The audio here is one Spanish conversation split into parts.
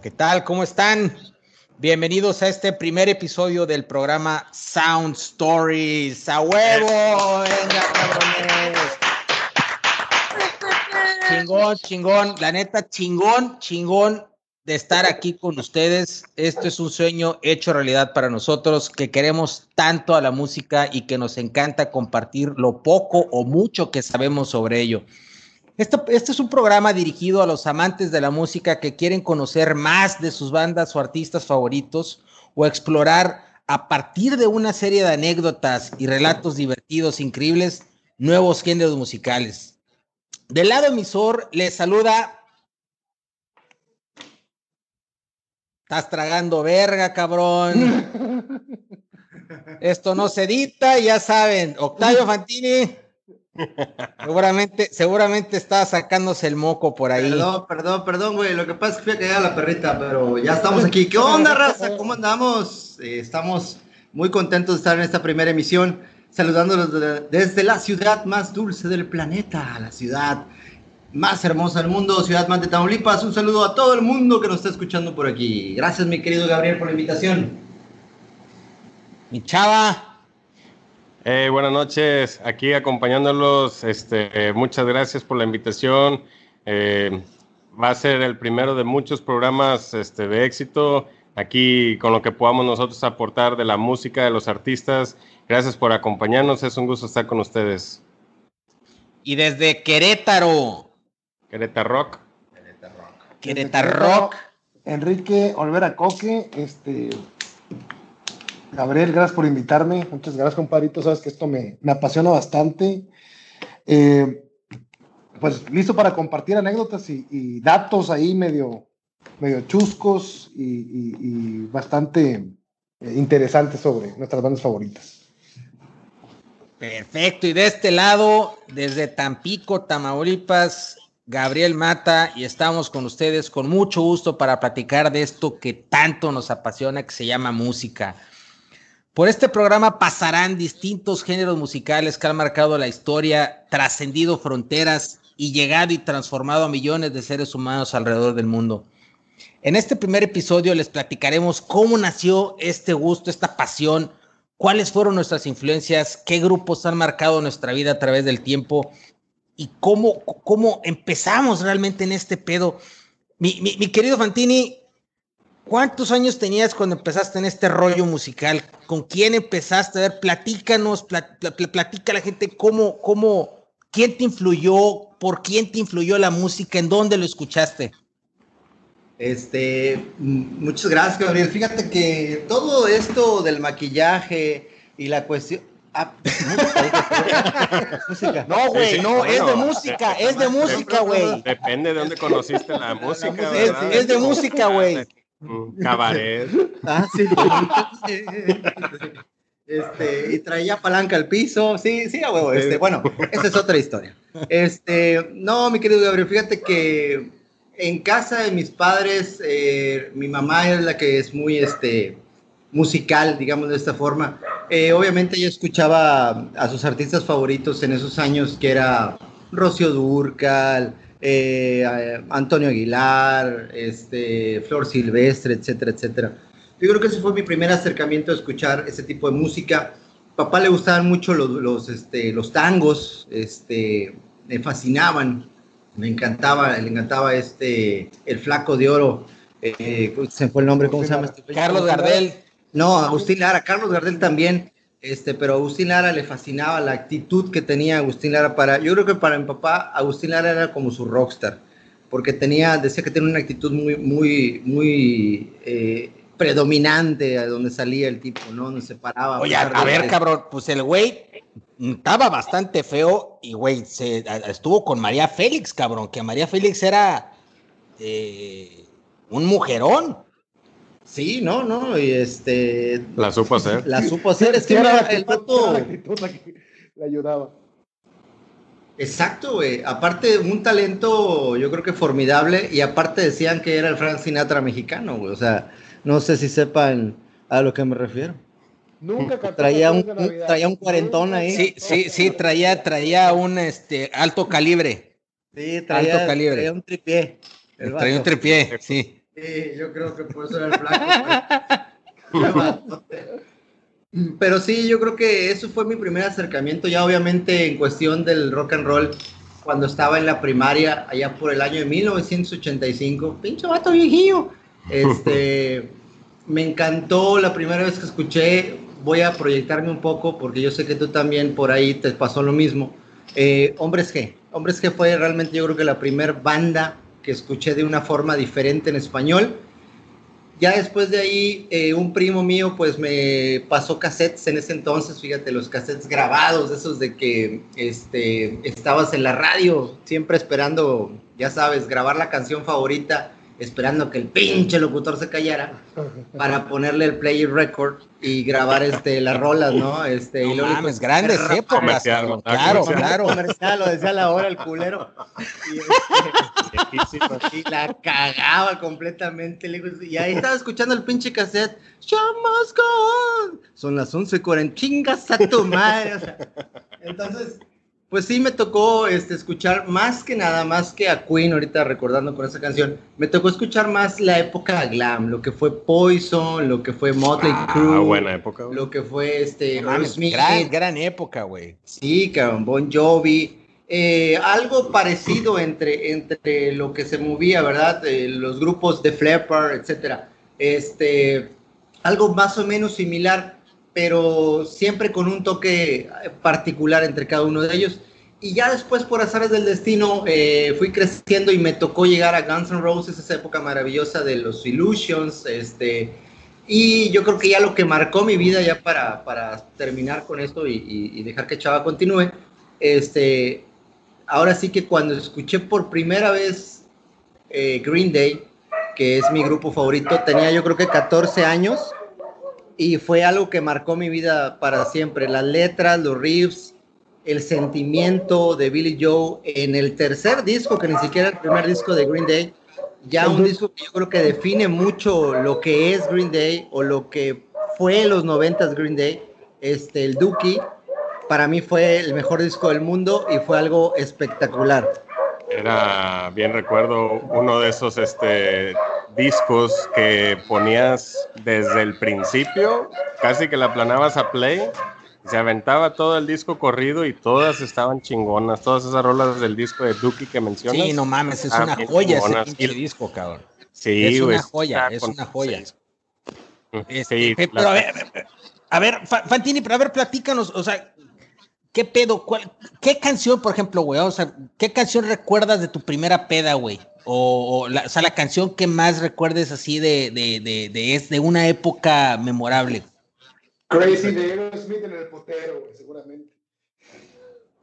¿qué tal? ¿Cómo están? Bienvenidos a este primer episodio del programa Sound Stories. ¡A huevo! ¡Venga, cabrones! Chingón, chingón. La neta, chingón, chingón de estar aquí con ustedes. Esto es un sueño hecho realidad para nosotros que queremos tanto a la música y que nos encanta compartir lo poco o mucho que sabemos sobre ello. Este es un programa dirigido a los amantes de la música que quieren conocer más de sus bandas o artistas favoritos o explorar a partir de una serie de anécdotas y relatos divertidos, increíbles, nuevos géneros musicales. Del lado emisor les saluda. Estás tragando verga, cabrón. Esto no se edita, ya saben. Octavio Fantini. Seguramente, seguramente está sacándose el moco por ahí. Perdón, perdón, perdón, güey. Lo que pasa es que fui a caer a la perrita, pero ya estamos aquí. ¿Qué onda, raza? ¿Cómo andamos? Eh, estamos muy contentos de estar en esta primera emisión, saludándolos desde la ciudad más dulce del planeta, la ciudad más hermosa del mundo, Ciudad Mante, Tamaulipas. Un saludo a todo el mundo que nos está escuchando por aquí. Gracias, mi querido Gabriel, por la invitación. Mi chava. Eh, buenas noches, aquí acompañándolos. Este, muchas gracias por la invitación. Eh, va a ser el primero de muchos programas este, de éxito. Aquí con lo que podamos nosotros aportar de la música de los artistas. Gracias por acompañarnos. Es un gusto estar con ustedes. Y desde Querétaro. Querétaro Rock. Querétaro Rock. Querétaro Rock. Enrique Olvera Coque, este, Gabriel, gracias por invitarme. Muchas gracias, compadrito. Sabes que esto me, apasiona bastante. Eh, pues listo para compartir anécdotas y, datos ahí medio, medio chuscos y, bastante eh, interesantes sobre nuestras bandas favoritas. Perfecto. Y de este lado, desde Tampico, Tamaulipas, Gabriel Mata, y estamos con ustedes con mucho gusto para platicar de esto que tanto nos apasiona, que se llama música. Por este programa pasarán distintos géneros musicales que han marcado la historia, trascendido fronteras y llegado y transformado a millones de seres humanos alrededor del mundo. En este primer episodio les platicaremos cómo nació este gusto, esta pasión, cuáles fueron nuestras influencias, qué grupos han marcado nuestra vida a través del tiempo y cómo, cómo empezamos realmente en este pedo. Mi, mi querido Fantini, ¿Cuántos años tenías cuando empezaste en este rollo musical? ¿Con quién empezaste? A ver, platícanos, platica a la gente cómo, cómo, quién te influyó, por quién te influyó la música, en dónde lo escuchaste. Este, muchas gracias, Gabriel. Fíjate que todo esto del maquillaje y la cuestión. Ah, no, güey, no, es de música, es de música, güey. Depende de dónde conociste la música. es de música, güey. Cabaret. Ah, sí. Este, y traía palanca al piso. Sí, sí, a huevo. Este, bueno, esa es otra historia. Este, no, mi querido Gabriel, fíjate que en casa de mis padres, eh, mi mamá es la que es muy este, musical, digamos de esta forma. Eh, obviamente ella escuchaba a sus artistas favoritos en esos años, que era Rocío Durcal, eh, Antonio Aguilar, este, Flor Silvestre, etcétera, etcétera. Yo creo que ese fue mi primer acercamiento a escuchar ese tipo de música. Papá le gustaban mucho los, los, este, los tangos, este, me fascinaban, me encantaba, le encantaba este, el flaco de oro, eh, se fue el nombre, ¿cómo se llama? Este? Carlos Gardel. No, Agustín Lara, Carlos Gardel también. Este, pero a Agustín Lara le fascinaba la actitud que tenía Agustín Lara para, yo creo que para mi papá Agustín Lara era como su rockstar, porque tenía, decía que tenía una actitud muy, muy, muy eh, predominante a donde salía el tipo, ¿no? Donde se paraba. Oye, a, ver, cabrón, pues el güey estaba bastante feo y, güey, se, estuvo con María Félix, cabrón, que María Félix era eh, un mujerón. Sí, no, no, y este. La supo hacer. La supo hacer, es que era el vato. Le ayudaba. Exacto, güey. Aparte, un talento, yo creo que formidable, y aparte decían que era el Frank Sinatra mexicano, güey. O sea, no sé si sepan a lo que me refiero. Nunca traía un, traía un cuarentón ahí. Sí, sí, sí, traía, traía un este alto calibre. Sí, traía, alto calibre. traía un tripié. Traía un tripié, sí. Sí, yo creo que por eso era el flaco. Pero sí, yo creo que eso fue mi primer acercamiento, ya obviamente en cuestión del rock and roll, cuando estaba en la primaria, allá por el año de 1985. Pinche vato viejillo. Este, me encantó la primera vez que escuché. Voy a proyectarme un poco porque yo sé que tú también por ahí te pasó lo mismo. Eh, Hombres G. Hombres G fue realmente yo creo que la primera banda que escuché de una forma diferente en español. Ya después de ahí, eh, un primo mío pues me pasó cassettes en ese entonces, fíjate, los cassettes grabados, esos de que este, estabas en la radio, siempre esperando, ya sabes, grabar la canción favorita esperando que el pinche locutor se callara para ponerle el play record y grabar este las rolas, ¿no? Este, no y mames, grandes épocas. Claro, claro. Comercial, lo decía la hora el culero. Y, este, la cagaba completamente. Y ahí estaba escuchando el pinche cassette. Shamas gone. Son las 11:40. Chingas a tu madre. O sea, entonces pues sí me tocó este, escuchar más que nada, más que a Queen, ahorita recordando con esa canción, me tocó escuchar más la época glam, lo que fue Poison, lo que fue Motley ah, Crue. buena época. Lo que fue este, gran, gran época, güey. Sí, cabrón, Bon Jovi. Eh, algo parecido entre, entre lo que se movía, ¿verdad? Eh, los grupos de Flapper, etcétera. Este, algo más o menos similar pero siempre con un toque particular entre cada uno de ellos. Y ya después, por azares del destino, eh, fui creciendo y me tocó llegar a Guns N' Roses, esa época maravillosa de los Illusions, este, y yo creo que ya lo que marcó mi vida, ya para, para terminar con esto y, dejar que Chava continúe, este, ahora sí que cuando escuché por primera vez eh, Green Day, que es mi grupo favorito, tenía yo creo que 14 años, y fue algo que marcó mi vida para siempre. Las letras, los riffs, el sentimiento de Billy Joe en el tercer disco, que ni siquiera el primer disco de Green Day, ya un disco que yo creo que define mucho lo que es Green Day o lo que fue los noventas Green Day, este, el Dookie, para mí fue el mejor disco del mundo y fue algo espectacular. Era, bien recuerdo, uno de esos este, discos que ponías desde el principio, casi que la planabas a play, se aventaba todo el disco corrido y todas estaban chingonas, todas esas rolas del disco de Duki que mencionas. Sí, no mames, es una joya ese disco, cabrón. Sí, es una joya, es una joya. Este, pero a ver, a ver, Fantini, pero a ver, platícanos, o sea, ¿qué pedo? Cuál, ¿Qué canción, por ejemplo, güey? O sea, ¿qué canción recuerdas de tu primera peda, güey? O, la, sea, la canción que más recuerdes así de, de, de, de, de una época memorable. Crazy de Aerosmith en el putero, güey, seguramente.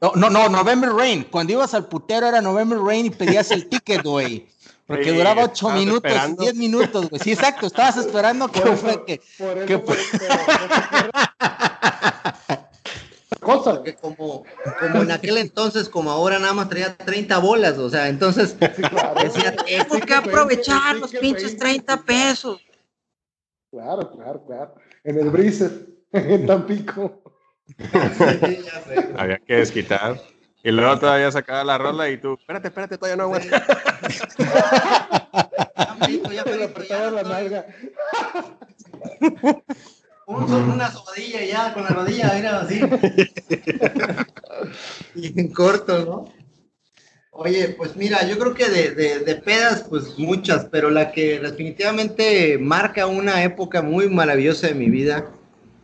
No, no, no, November Rain. Cuando ibas al putero era November Rain y pedías el ticket, güey. Porque duraba ocho minutos, diez minutos, güey. Sí, exacto, estabas esperando que, fue que, que, cosa. Porque como, como en aquel entonces, como ahora nada más traía 30 bolas, o sea, entonces decía, tengo que aprovechar los pinches 30 pesos. Claro, claro, claro. En el Breezer, en Tampico. Había que desquitar. Y luego todavía sacaba la rola y tú, espérate, espérate, todavía no aguanta. ya, ya, ya, la nalga una sobadilla ya con la rodilla, mira así. y en corto, ¿no? Oye, pues mira, yo creo que de, de, pedas, pues muchas, pero la que definitivamente marca una época muy maravillosa de mi vida,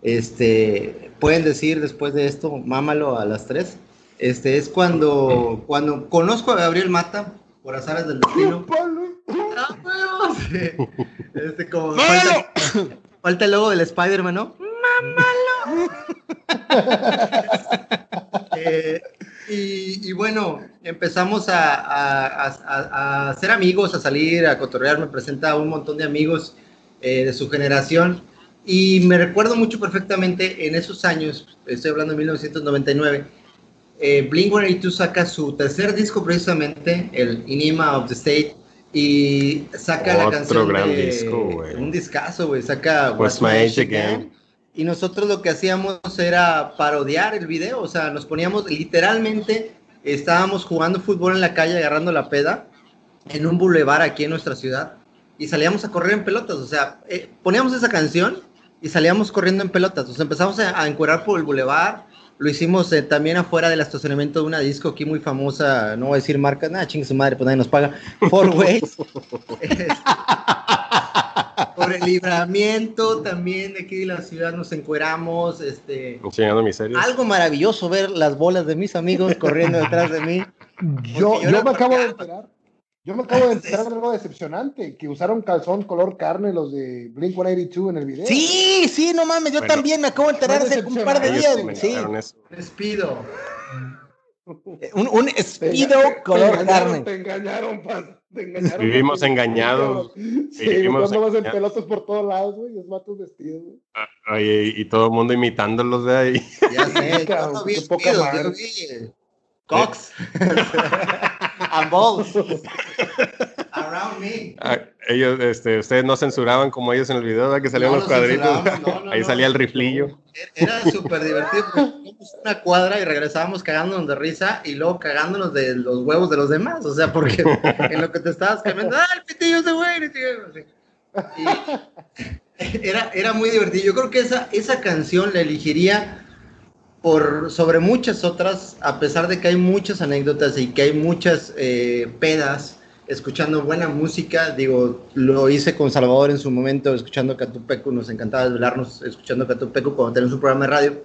este, pueden decir después de esto, mámalo a las tres, este, es cuando, cuando conozco a Gabriel Mata, por azares del destino. ¡Ah, este, como, Falta el logo del Spider-Man, ¿no? ¡Mámalo! Eh, y, bueno, empezamos a, ser amigos, a salir, a cotorrear. Me presenta un montón de amigos eh, de su generación. Y me recuerdo mucho perfectamente en esos años, estoy hablando de 1999, eh, Blink-182 saca su tercer disco precisamente, el Inima of the State, y saca la canción gran disco, un discazo, güey, saca What's My Age Again. Y nosotros lo que hacíamos era parodiar el video, o sea, nos poníamos literalmente, estábamos jugando fútbol en la calle agarrando la peda en un bulevar aquí en nuestra ciudad. y salíamos a correr en pelotas. O sea, eh, poníamos esa canción y salíamos corriendo en pelotas. Sea, empezamos a, a encuerar por el bulevar. Lo hicimos eh, también afuera del estacionamiento de una disco aquí muy famosa, no voy a decir marca, nada, chingue su madre, pues nadie nos paga. Four Ways. por el libramiento también de aquí de la ciudad nos encueramos. Este, Enseñando miserias. algo maravilloso ver las bolas de mis amigos corriendo detrás de mí. Yo, yo yo me acabo de enterar. Yo me acabo de enterar de algo decepcionante, que usaron calzón color carne los de Blink 182 en el video. Sí, sí, no mames, yo Bueno. también me acabo de enterar hace un par de días, güey. Sí, comentaron eso. Les pido. un, un te color carne. Te engañaron, Paz, te engañaron. Vivimos engañados. Sí, Vivimos vas en engañados. pelotas por todos lados, güey, los matos vestidos, güey. Oye, y todo el mundo imitándolos de ahí. Ya sé, Cabrón, qué poca madre. vi eh, Cox. And balls. Around me. Ah, Ellos, este, ustedes no censuraban como ellos en el video, ¿verdad? Que salían No, los cuadritos. no, no, Ahí no. salía el riflillo. Era súper divertido. una cuadra y regresábamos cagándonos de risa y luego cagándonos de los huevos de los demás. O sea, porque en lo que te estabas cambiando, ¡ah, el pitillo de güey! el pitillo", así. Y era, era muy divertido. Yo creo que esa, esa canción la elegiría por sobre muchas otras, a pesar de que hay muchas anécdotas y que hay muchas eh, pedas escuchando buena música. Digo, lo hice con Salvador en su momento, escuchando Catupecu. Nos encantaba desvelarnos escuchando Catupecu cuando tenemos un programa de radio.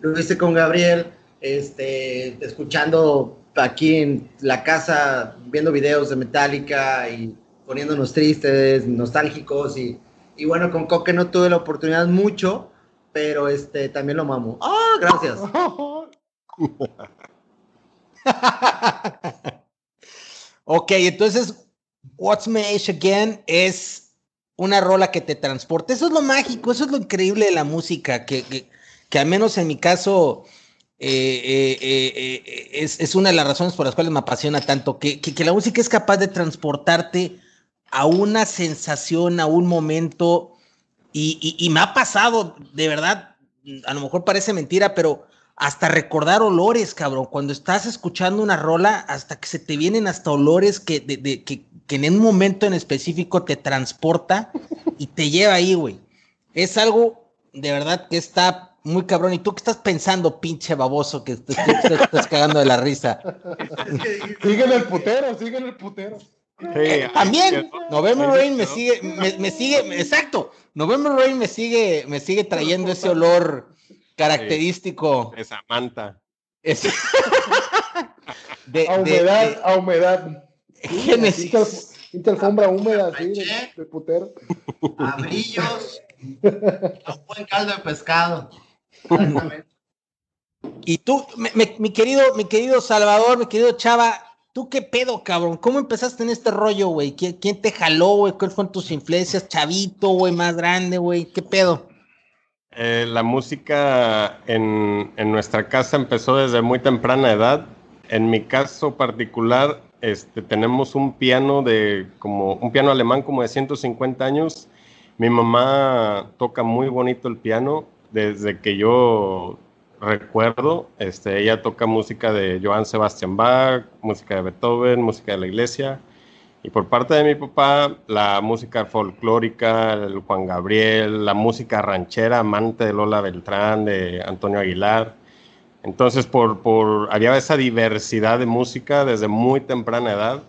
Lo hice con Gabriel, este, escuchando aquí en la casa, viendo videos de Metallica y poniéndonos tristes, nostálgicos. Y, y bueno, con Coque no tuve la oportunidad mucho, pero este, también lo mamo. ¡Ah, gracias! ok, entonces, What's My Age Again es una rola que te transporta. Eso es lo mágico, eso es lo increíble de la música, que, que, que al menos en mi caso eh, eh, eh, es, es, una de las razones por las cuales me apasiona tanto, que, que la música es capaz de transportarte a una sensación, a un momento, y, me ha pasado, de verdad, a lo mejor parece mentira, pero hasta recordar olores, cabrón. Cuando estás escuchando una rola, hasta que se te vienen hasta olores que, de, que, que, en un momento en específico te transporta y te lleva ahí, güey. Es algo de verdad que está muy cabrón. ¿Y tú qué estás pensando, pinche baboso, que te, estás cagando de la risa? sigue el putero, sigue el putero. Sí, eh, también November Rain me sigue, me, me, sigue, exacto. November Rain me sigue, me sigue trayendo ese olor característico. Sí, esa manta. Es... de, a humedad, de, de... a humedad. Génesis. Alfombra húmeda, así, de, de putero. A brillos. a un buen caldo de pescado. Exactamente. Y tú, mi, querido, mi querido Salvador, mi querido Chava, ¿tú qué pedo, cabrón? ¿Cómo empezaste en este rollo, güey? ¿Quién, ¿Quién, te jaló, güey? ¿Cuáles fueron tus influencias? Chavito, güey, más grande, güey. ¿Qué pedo? Eh, la música en, en, nuestra casa empezó desde muy temprana edad. En mi caso particular, este, tenemos un piano de como un piano alemán como de 150 años. Mi mamá toca muy bonito el piano desde que yo recuerdo. Este, ella toca música de Johann Sebastian Bach, música de Beethoven, música de la iglesia. Y por parte de mi papá, la música folclórica, el Juan Gabriel, la música ranchera, amante de Lola Beltrán, de Antonio Aguilar. Entonces, por, por, había esa diversidad de música desde muy temprana edad.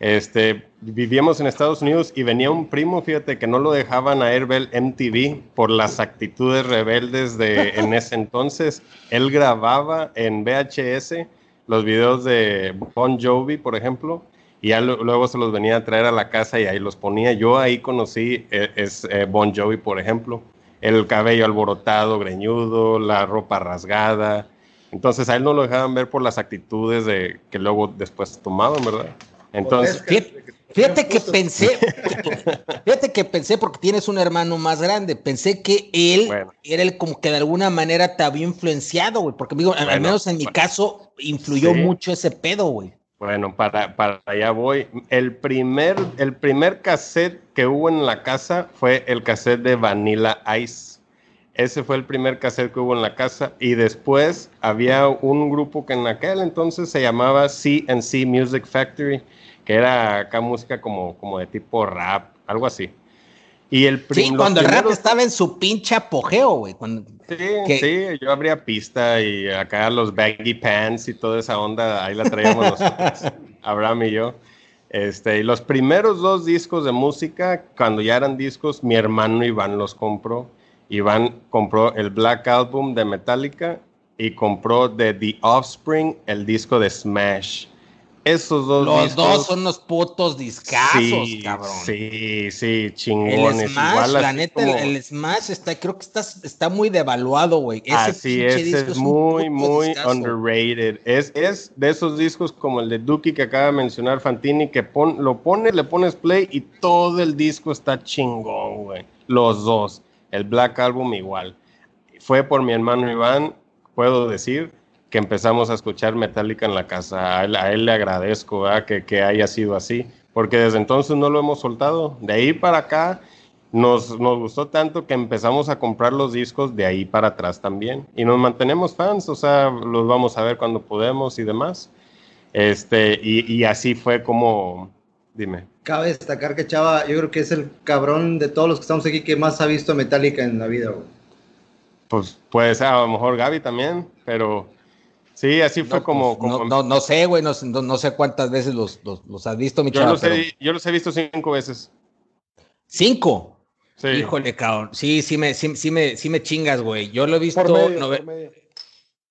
Este, vivíamos en Estados Unidos y venía un primo, fíjate, que no lo dejaban a él ver MTV por las actitudes rebeldes de en ese entonces. Él grababa en VHS los videos de Bon Jovi, por ejemplo, y ya luego se los venía a traer a la casa y ahí los ponía. Yo ahí conocí eh, es, eh, Bon Jovi, por ejemplo, el cabello alborotado, greñudo, la ropa rasgada. Entonces a él no lo dejaban ver por las actitudes de que luego después tomaban, ¿verdad? Entonces, fíjate, fíjate que pensé, fíjate que pensé porque tienes un hermano más grande, pensé que él bueno. era el como que de alguna manera te había influenciado, güey, porque digo, bueno, al menos en mi bueno, caso influyó sí. mucho ese pedo, güey. Bueno, para, para allá voy. El primer, el primer cassette que hubo en la casa fue el cassette de Vanilla Ice. Ese fue el primer cassette que hubo en la casa. Y después había un grupo que en aquel entonces se llamaba CNC Music Factory, que era acá música como, como de tipo rap, algo así. Y el sí, cuando el rap estaba en su pinche apogeo, güey. Sí, sí, yo abría pista y acá los baggy pants y toda esa onda, ahí la traíamos nosotros, Abraham y yo. Este, y los primeros dos discos de música, cuando ya eran discos, mi hermano Iván los compró. Iván compró el Black Album de Metallica y compró de The Offspring el disco de Smash. Esos dos Los dos son unos putos discazos, cabrón. Sí, sí, chingones. El Smash, la neta, el, Smash está, creo que está, está muy devaluado, güey. Así es, es muy, muy underrated. Es, es de esos discos como el de Duki que acaba de mencionar Fantini, que pon, lo pones, le pones play y todo el disco está chingón, güey. Los dos. El Black Album igual. Fue por mi hermano Iván, puedo decir que empezamos a escuchar Metallica en la casa. A él, le agradezco que, que, haya sido así, porque desde entonces no lo hemos soltado. De ahí para acá nos, nos gustó tanto que empezamos a comprar los discos de ahí para atrás también. Y nos mantenemos fans, o sea, los vamos a ver cuando podemos y demás. Este, y, y así fue como, dime. Cabe destacar que Chava, yo creo que es el cabrón de todos los que estamos aquí que más ha visto Metallica en la vida, Pues puede ser, a lo mejor Gaby también, pero Sí, así fue como, pues, No, no, sé, güey, no, no, sé cuántas veces los, los, has visto, mi yo los, he, yo los he visto cinco veces. ¿Cinco? Sí. Híjole, cabrón. Sí, sí me, sí, sí me, sí me chingas, güey. Yo lo he visto.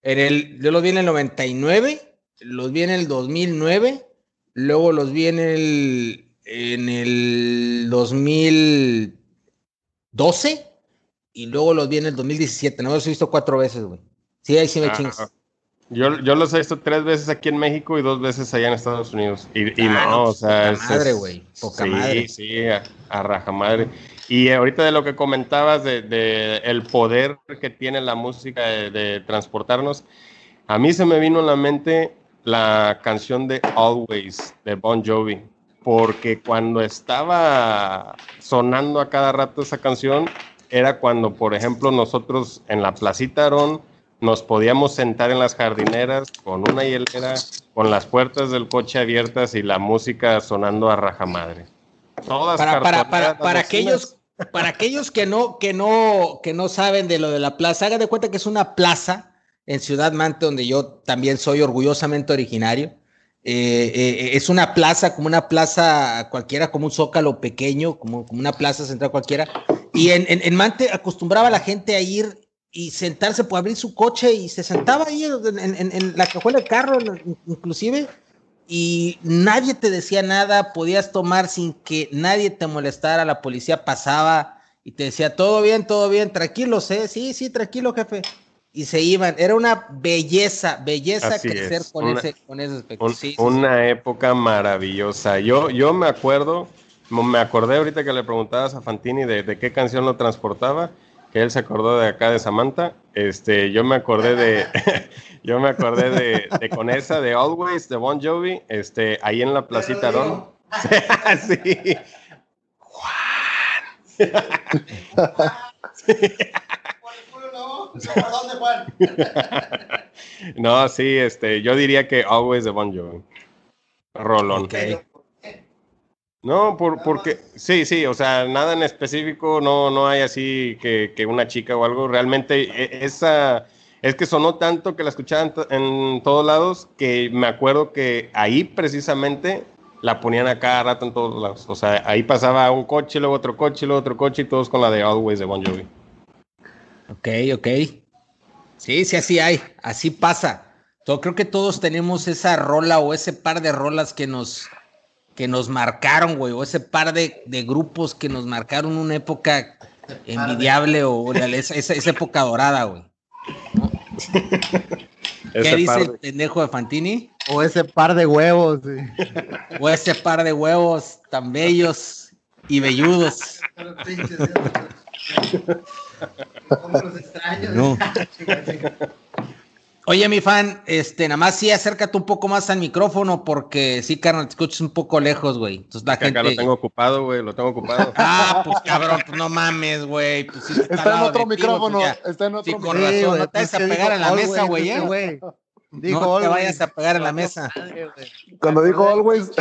En el, yo los vi en el 99, los vi en el 2009, luego los vi en el, en el 2012 y luego los vi en el 2017. No los he visto cuatro veces, güey. Sí, ahí sí me chingas. Yo, yo los he visto tres veces aquí en México y dos veces allá en Estados Unidos. Y, y ah, no, o sea. Poca madre, güey. Poca sí, madre. Sí, a, a, raja madre. Y ahorita de lo que comentabas de, de el poder que tiene la música de, transportarnos, a mí se me vino a la mente la canción de Always de Bon Jovi. Porque cuando estaba sonando a cada rato esa canción, era cuando, por ejemplo, nosotros en la Placita Arón nos podíamos sentar en las jardineras con una hielera, con las puertas del coche abiertas y la música sonando a rajamadre. Todas para, para, para, para aquellos para aquellos que no que no que no saben de lo de la plaza, haga de cuenta que es una plaza en Ciudad Mante donde yo también soy orgullosamente originario. Eh, eh, es una plaza, como una plaza cualquiera, como un zócalo pequeño, como, como una plaza central cualquiera. Y en, en, en Mante acostumbraba la gente a ir y sentarse, puede abrir su coche y se sentaba ahí en, la cajuela del carro, inclusive, y nadie te decía nada, podías tomar sin que nadie te molestara, la policía pasaba y te decía, todo bien, todo bien, tranquilo, ¿eh? sí, sí, tranquilo, jefe. Y se iban, era una belleza, belleza crecer con, ese, con ese aspecto. una época maravillosa. Yo, yo me acuerdo, me acordé ahorita que le preguntabas a Fantini de, de qué canción lo transportaba que él se acordó de acá de Samantha. Este, yo me acordé de, yo me acordé de, con esa de Always de Bon Jovi, este, ahí en la placita Don. sí. Juan. no, sí, este, yo diría que Always de Bon Jovi. Rolón. Okay. No, por, porque sí, sí, o sea, nada en específico, no, no hay así que, que una chica o algo. Realmente e, esa es que sonó tanto que la escuchaban en todos lados que me acuerdo que ahí precisamente la ponían a cada rato en todos lados. O sea, ahí pasaba un coche, luego otro coche, luego otro coche y todos con la de Always de Bon Jovi. Ok, ok. Sí, sí, así hay, así pasa. Yo creo que todos tenemos esa rola o ese par de rolas que nos, que nos marcaron, güey, o ese par de, grupos que nos marcaron una época envidiable o, esa, esa, época dorada, güey. ¿Qué dice el pendejo de Fantini? O ese par de huevos. O ese par de huevos tan bellos y velludos. No. Oye, mi fan, este, nada más sí acércate un poco más al micrófono porque sí, carnal, te escuchas un poco lejos, güey. Entonces la gente... Acá lo tengo ocupado, güey, lo tengo ocupado. ah, pues cabrón, pues no mames, güey. Pues, está, en otro micrófono, está en otro sí, con razón, no te vayas a pegar en la mesa, güey, ¿eh? no te vayas a pegar en la mesa. Cuando dijo always...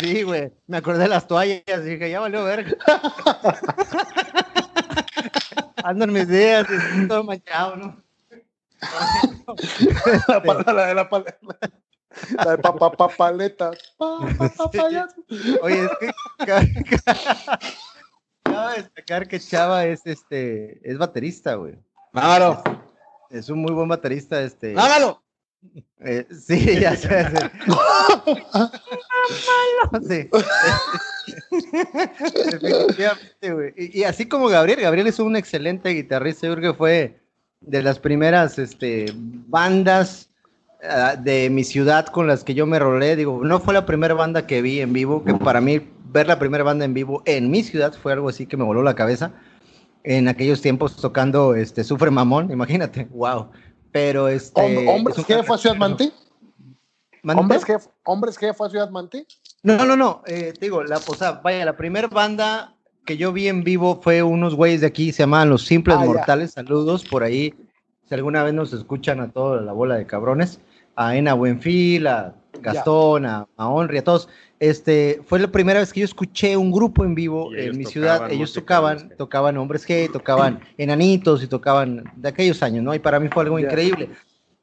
Sí, güey. Me acordé de las toallas y dije, ya valió verga. Ando en mis días, estoy todo manchado, ¿no? La, pa- la de la paleta. La de papá pa, paleta. Pa, pa, pa. Oye, es que ca- ca- cabe destacar que Chava es este es baterista, güey. Mámalo, Es un muy buen baterista, este. mámalo. eh, sí, ya sé. sí. Definitivamente, güey. Y, y así como Gabriel, Gabriel es un excelente guitarrista. Yo creo que fue de las primeras este, bandas ah, de mi ciudad con las que yo me rolé. Digo, no fue la primera banda que vi en vivo, que para mí ver la primera banda en vivo en mi ciudad fue algo así que me voló la cabeza. En aquellos tiempos tocando este Sufre Mamón, imagínate, wow. Pero este. Hom- ¿Hombres es un- G fue a Ciudad Mante? ¿Hombres G, ¿Hombres G fue a Ciudad Mante? No, no, no, eh, te digo, la, o sea, vaya, la primera banda que yo vi en vivo fue unos güeyes de aquí, se llamaban Los Simples Ah, ya. Mortales, saludos por ahí, si alguna vez nos escuchan a toda la bola de cabrones, a Ena Buenfil, a Gastón, a, a Onri, a todos, este, fue la primera vez que yo escuché un grupo en vivo en mi ciudad, ellos tocaban, G. tocaban Hombres G, tocaban Enanitos y tocaban de aquellos años, ¿no? Y para mí fue algo Ya. increíble,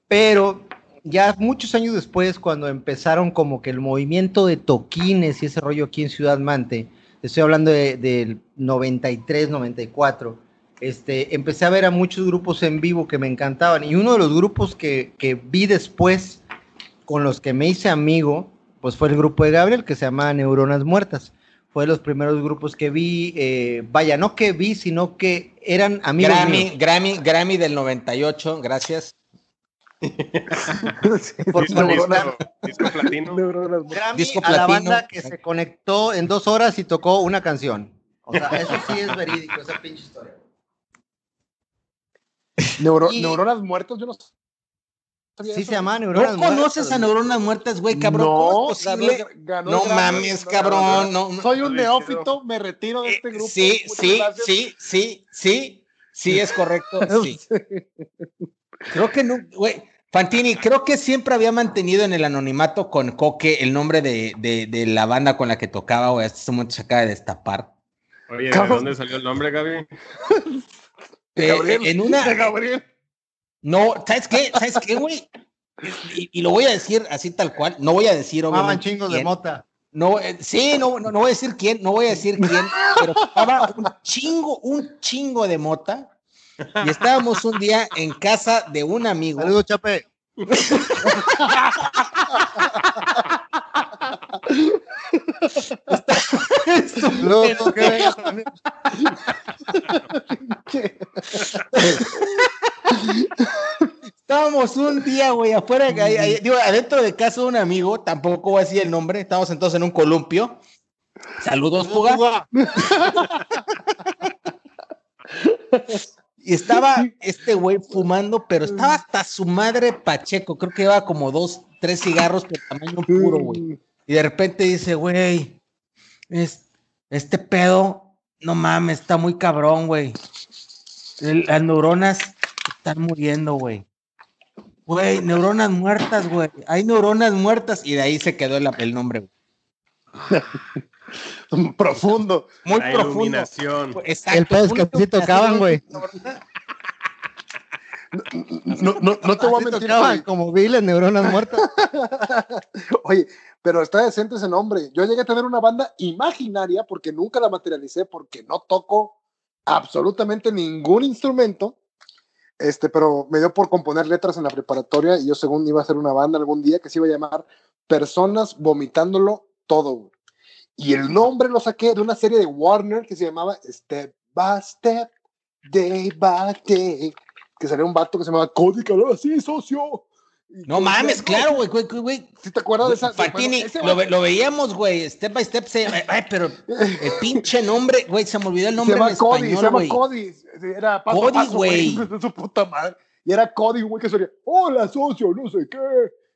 pero ya muchos años después, cuando empezaron como que el movimiento de toquines y ese rollo aquí en Ciudad Mante, estoy hablando de- del 93, 94, este, empecé a ver a muchos grupos en vivo que me encantaban. Y uno de los grupos que, que vi después, con los que me hice amigo, pues fue el grupo de Gabriel, que se llama Neuronas Muertas. Fue de los primeros grupos que vi, eh, vaya, no que vi, sino que eran amigos Grammy, míos. Grammy, Grammy del 98, gracias. Por Disco, molestar. disco, disco platino. Grammy Disco a la platino. banda que se conectó en dos horas y tocó una canción. O sea, eso sí es verídico, esa pinche historia. Neuro- Y- Neuronas muertas, yo no sabía Sí eso. se llama ¿No Neuronas conoces Muertas. a neuronas muertas, güey, cabrón? No, ¿Cómo es ganó, posible? ganó No el Grammy, mames, ganó- cabrón. No, no. Soy un neófito, me retiro de este Eh, grupo. Sí, sí, sí, sí, sí, sí, es correcto. Sí. Creo que no, güey. Fantini, creo que siempre había mantenido en el anonimato con Coque el nombre de, de, de la banda con la que tocaba, güey. Hasta este momento se acaba de destapar. Oye, ¿de dónde salió el nombre, Gaby? De Gabriel, en una. de Gabriel. No, ¿sabes qué? ¿Sabes qué, güey? Y, y lo voy a decir así tal cual. No voy a decir, Fumaban obviamente. chingos de mota. No, eh, sí, no, no, no voy a decir quién, no voy a decir quién, pero estaba un chingo, un chingo de mota. Y estábamos un día en casa de un amigo. Saludos, Chape. Que también. Estábamos un día, güey, afuera, ahí- ahí- digo, adentro de casa de un amigo, tampoco voy a decir el nombre, estábamos entonces en un columpio. Saludos, Puga. Y estaba este güey fumando, pero estaba hasta su madre Pacheco, creo que llevaba como dos, tres cigarros por tamaño puro, güey. Y de repente dice, güey, es- este pedo, no mames, está muy cabrón, güey. Las neuronas están muriendo, güey. Güey, neuronas muertas, güey. Hay neuronas muertas. Y de ahí se quedó el, el nombre, güey. Profundo. Muy La profundo. iluminación. El pedo es que sí tocaban, güey. No, no, no te voy a mentir. tocaban como viles, neuronas muertas. Oye, pero está decente ese nombre. Yo llegué a tener una banda imaginaria porque nunca la materialicé porque no toco absolutamente ningún instrumento. Este, pero me dio por componer letras en la preparatoria y yo según iba a hacer una banda algún día que se iba a llamar Personas vomitándolo todo. Y el nombre lo saqué de una serie de Warner que se llamaba Step by Step, Day by Day, que salía un vato que se llamaba Cody que hablaba así, socio. No mames, claro, güey, güey, güey. ¿Sí te acuerdas de esa? Fatini, bueno, lo, lo veíamos, güey, step by step. Se, ay, pero el pinche nombre, güey, se me olvidó el se nombre llama en Cody, se llama. Cody. Era paso Cody, güey. de su puta madre. Y era Cody, güey, que sería, hola, socio, no sé qué.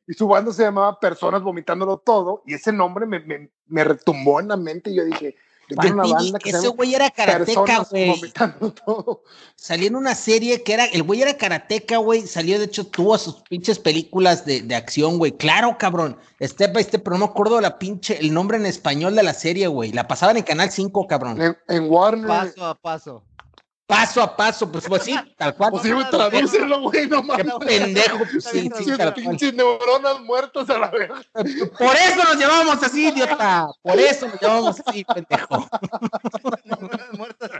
Y su banda se llamaba Personas Vomitándolo Todo. Y ese nombre me, me, me retumbó en la mente. Y yo dije, ese güey era karateca, güey. Salió en una serie que era, el güey era karateca, güey. Salió, de hecho, tuvo sus pinches películas de, de acción, güey. Claro, cabrón. Step by step, pero no me acuerdo la pinche, el nombre en español de la serie, güey. La pasaban en Canal 5, cabrón. En, en Warner. Paso a paso paso a paso, pues, pues sí, tal cual. Pues sí, tradúcelo, güey, no mames. Qué pendejo, pues sí, sí, tal Pinches neuronas muertos a la vez. Por eso nos llamamos así, idiota. Por eso nos llamamos así, pendejo. neuronas muertas.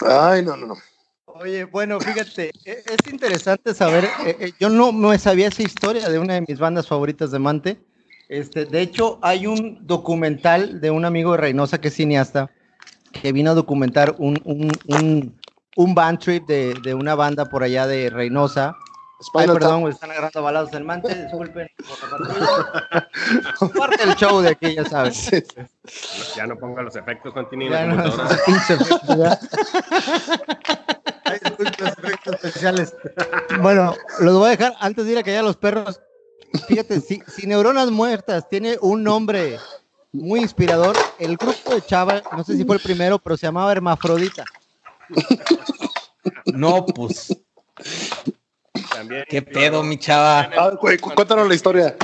Ay, no, no, no. Oye, bueno, fíjate, e, es interesante saber, eh, eh, yo no me sabía esa historia de una de mis bandas favoritas de Mante, este, de hecho, hay un documental de un amigo de Reynosa que es cineasta, que vino a documentar un, un, un, un band trip de, de, una banda por allá de Reynosa. Ay, perdón, están agarrando balados del mante, disculpen. Parte del show de aquí, ya sabes. Ya no ponga los efectos, Fantini. Ya no, los efectos especiales. Bueno, los voy a dejar antes de ir a que ya los perros Fíjate, si, Neuronas Muertas tiene un nombre muy inspirador, el grupo de Chava, no sé si fue el primero, pero se llamaba Hermafrodita. No, pues. ¿Qué pedo, mi chava? Ah, cuéntanos la historia.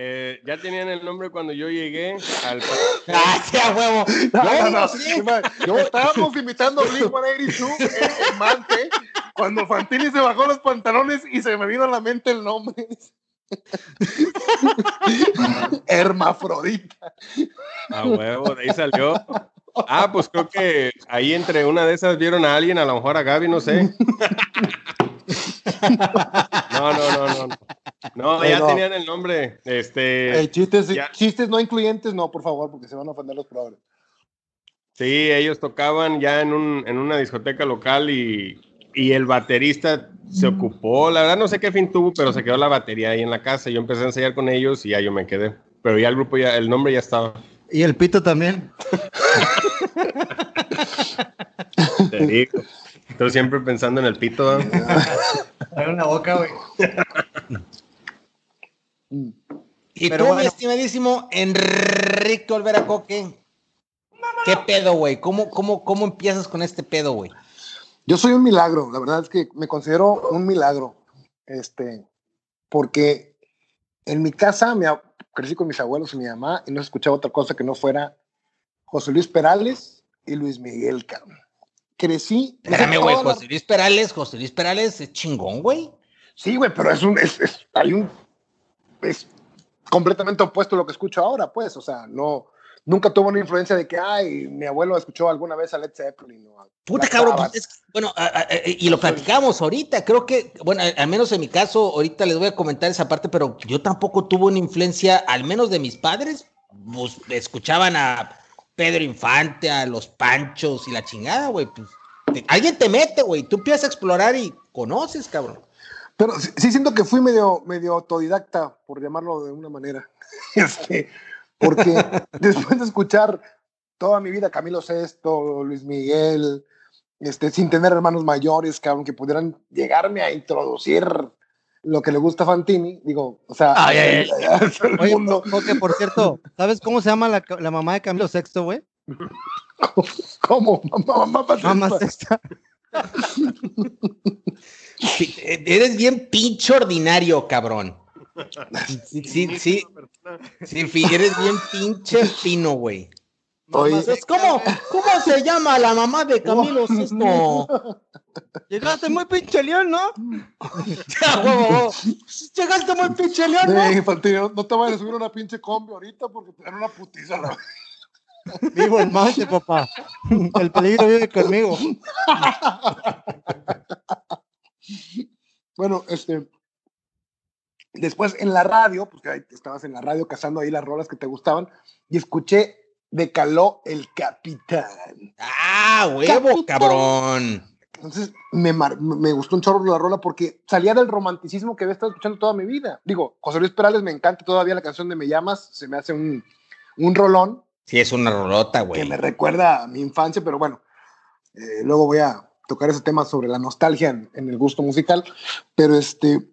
Eh, ya tenían el nombre cuando yo llegué al. ¡Ah, sea huevo! No, no, no, estábamos imitando a Blink 182 en Mante cuando Fantini se bajó los pantalones y se me vino a la mente el nombre. Hermafrodita. A huevo, de ahí salió. Ah, pues creo que ahí entre una de esas vieron a alguien, a lo mejor a Gaby, no sé. No, no, no, no. No, ya tenían el nombre. Este. chistes, chistes no incluyentes, no, por favor, porque se van a ofender los probadores. Sí, ellos tocaban ya en, un, en una discoteca local y, y el baterista se ocupó, la verdad no sé qué fin tuvo, pero se quedó la batería ahí en la casa. Yo empecé a ensayar con ellos y ya yo me quedé. Pero ya el grupo, ya, el nombre ya estaba. Y el pito también. Te digo. Estoy siempre pensando en el pito. Hay una boca, güey. Y tú, mi estimadísimo Enrique Olvera Coque, ¿qué pedo, güey? ¿Cómo, cómo, ¿Cómo empiezas con este pedo, güey? Yo soy un milagro, la verdad es que me considero un milagro, este, porque en mi casa me, crecí con mis abuelos y mi mamá y no escuchaba otra cosa que no fuera José Luis Perales y Luis Miguel, cabrón. Crecí. Espérame, güey, José Luis Perales, José Luis Perales es chingón, güey. Sí, güey, pero es un, es, es, hay un, es completamente opuesto a lo que escucho ahora, pues, o sea, no, nunca tuvo una influencia de que, ay, mi abuelo escuchó alguna vez a Led Zeppelin. Puta cabrón, pues, bueno, y lo platicamos ahorita, creo que, bueno, al menos en mi caso, ahorita les voy a comentar esa parte, pero yo tampoco tuve una influencia, al menos de mis padres, pues escuchaban a Pedro Infante, a los Panchos y la chingada, güey, pues, alguien te mete, güey, tú empiezas a explorar y conoces, cabrón. Pero sí, siento que fui medio, medio autodidacta, por llamarlo de una manera. Este, porque después de escuchar toda mi vida Camilo Sesto, Luis Miguel, este, sin tener hermanos mayores, que aunque pudieran llegarme a introducir lo que le gusta a Fantini, digo, o sea, ay, ay, ay. mundo. Oye, por cierto, ¿sabes cómo se llama la, la mamá de Camilo Sexto, güey? ¿Cómo? Mamá, mamá, mamá sexta. Eres bien pinche ordinario, cabrón. Sí, sí, sí. Sí, eres bien pinche fino, güey. ¿Cómo, ¿Cómo se llama la mamá de Camilo Sesto? Llegaste muy pinche león, ¿no? ya, Llegaste muy pinche león, ¿no? no te vayas a subir una pinche combi ahorita porque te dan una putiza. Vivo en Mante, papá. El peligro vive conmigo. bueno, este, Después en la radio, pues que estabas en la radio cazando ahí las rolas que te gustaban, y escuché de Caló el Capitán. ¡Ah, huevo, cabrón! Entonces me, me, gustó un chorro la rola porque salía del romanticismo que había estado escuchando toda mi vida. Digo, José Luis Perales me encanta todavía la canción de Me Llamas, se me hace un, un rolón. Sí, es una rolota, güey. Que me recuerda a mi infancia, pero bueno, eh, luego voy a tocar ese tema sobre la nostalgia en, en, el gusto musical. Pero este,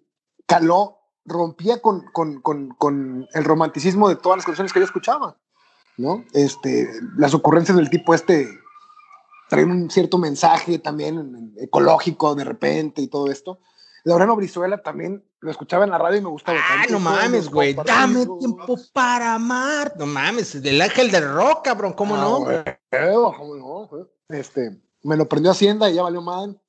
Caló rompía con, con, con, con, el romanticismo de todas las canciones que yo escuchaba, ¿no? Este, las ocurrencias del tipo este traen un cierto mensaje también ecológico de repente y todo esto. Loreno Brizuela también lo escuchaba en la radio y me gustaba. Ah, no mames, güey. Dame tiempo para amar. No mames, del ángel del rock, cabrón, ¿cómo ah, no? ¿cómo no? Este, me lo prendió Hacienda y ya valió mal.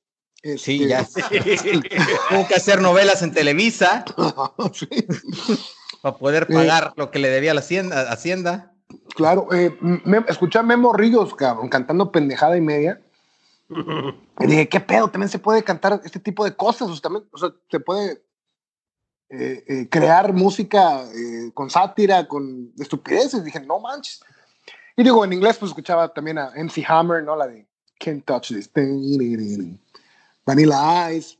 Sí, ya. Tuvo que hacer novelas en Televisa. Para poder pagar lo que le debía a la Hacienda. Hacienda. Claro, eh, me, escuché a Memo Ríos, cabrón, cantando pendejada y media. Y dije, ¿qué pedo? También se puede cantar este tipo de cosas. O sea, también, o sea se puede eh, eh, crear música con sátira, con estupideces. Dije, no manches. Y digo, en inglés, pues escuchaba también a MC Hammer, ¿no? La de Can't Touch This. Vanilla Ice.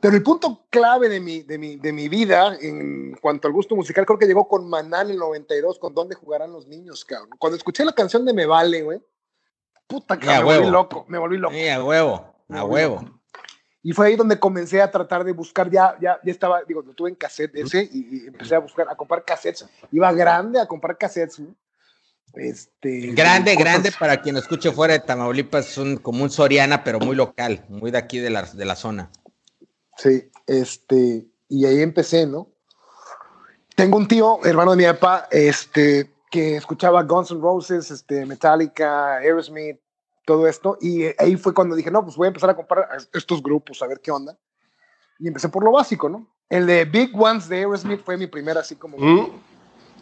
Pero el punto clave de mi, de mi, de mi vida en cuanto al gusto musical creo que llegó con Maná en el 92, con Dónde jugarán los niños, cabrón. Cuando escuché la canción de Me Vale, güey, puta que me volví loco, me volví loco. a huevo, a huevo. Y fue ahí donde comencé a tratar de buscar, ya, ya, ya estaba, digo, lo tuve en cassette ese y, empecé a buscar, a comprar cassettes. Iba grande a comprar cassettes, Este, grande, grande para quien escuche fuera de Tamaulipas, es un, como un Soriana, pero muy local, muy de aquí de la, de la zona. Sí, este, y ahí empecé, ¿no? Tengo un tío, hermano de mi papá, este, que escuchaba Guns N' Roses, este, Metallica, Aerosmith, todo esto, y ahí fue cuando dije, no, pues voy a empezar a comprar estos grupos, a ver qué onda. Y empecé por lo básico, ¿no? El de Big Ones de Aerosmith fue mi primera, así como mm.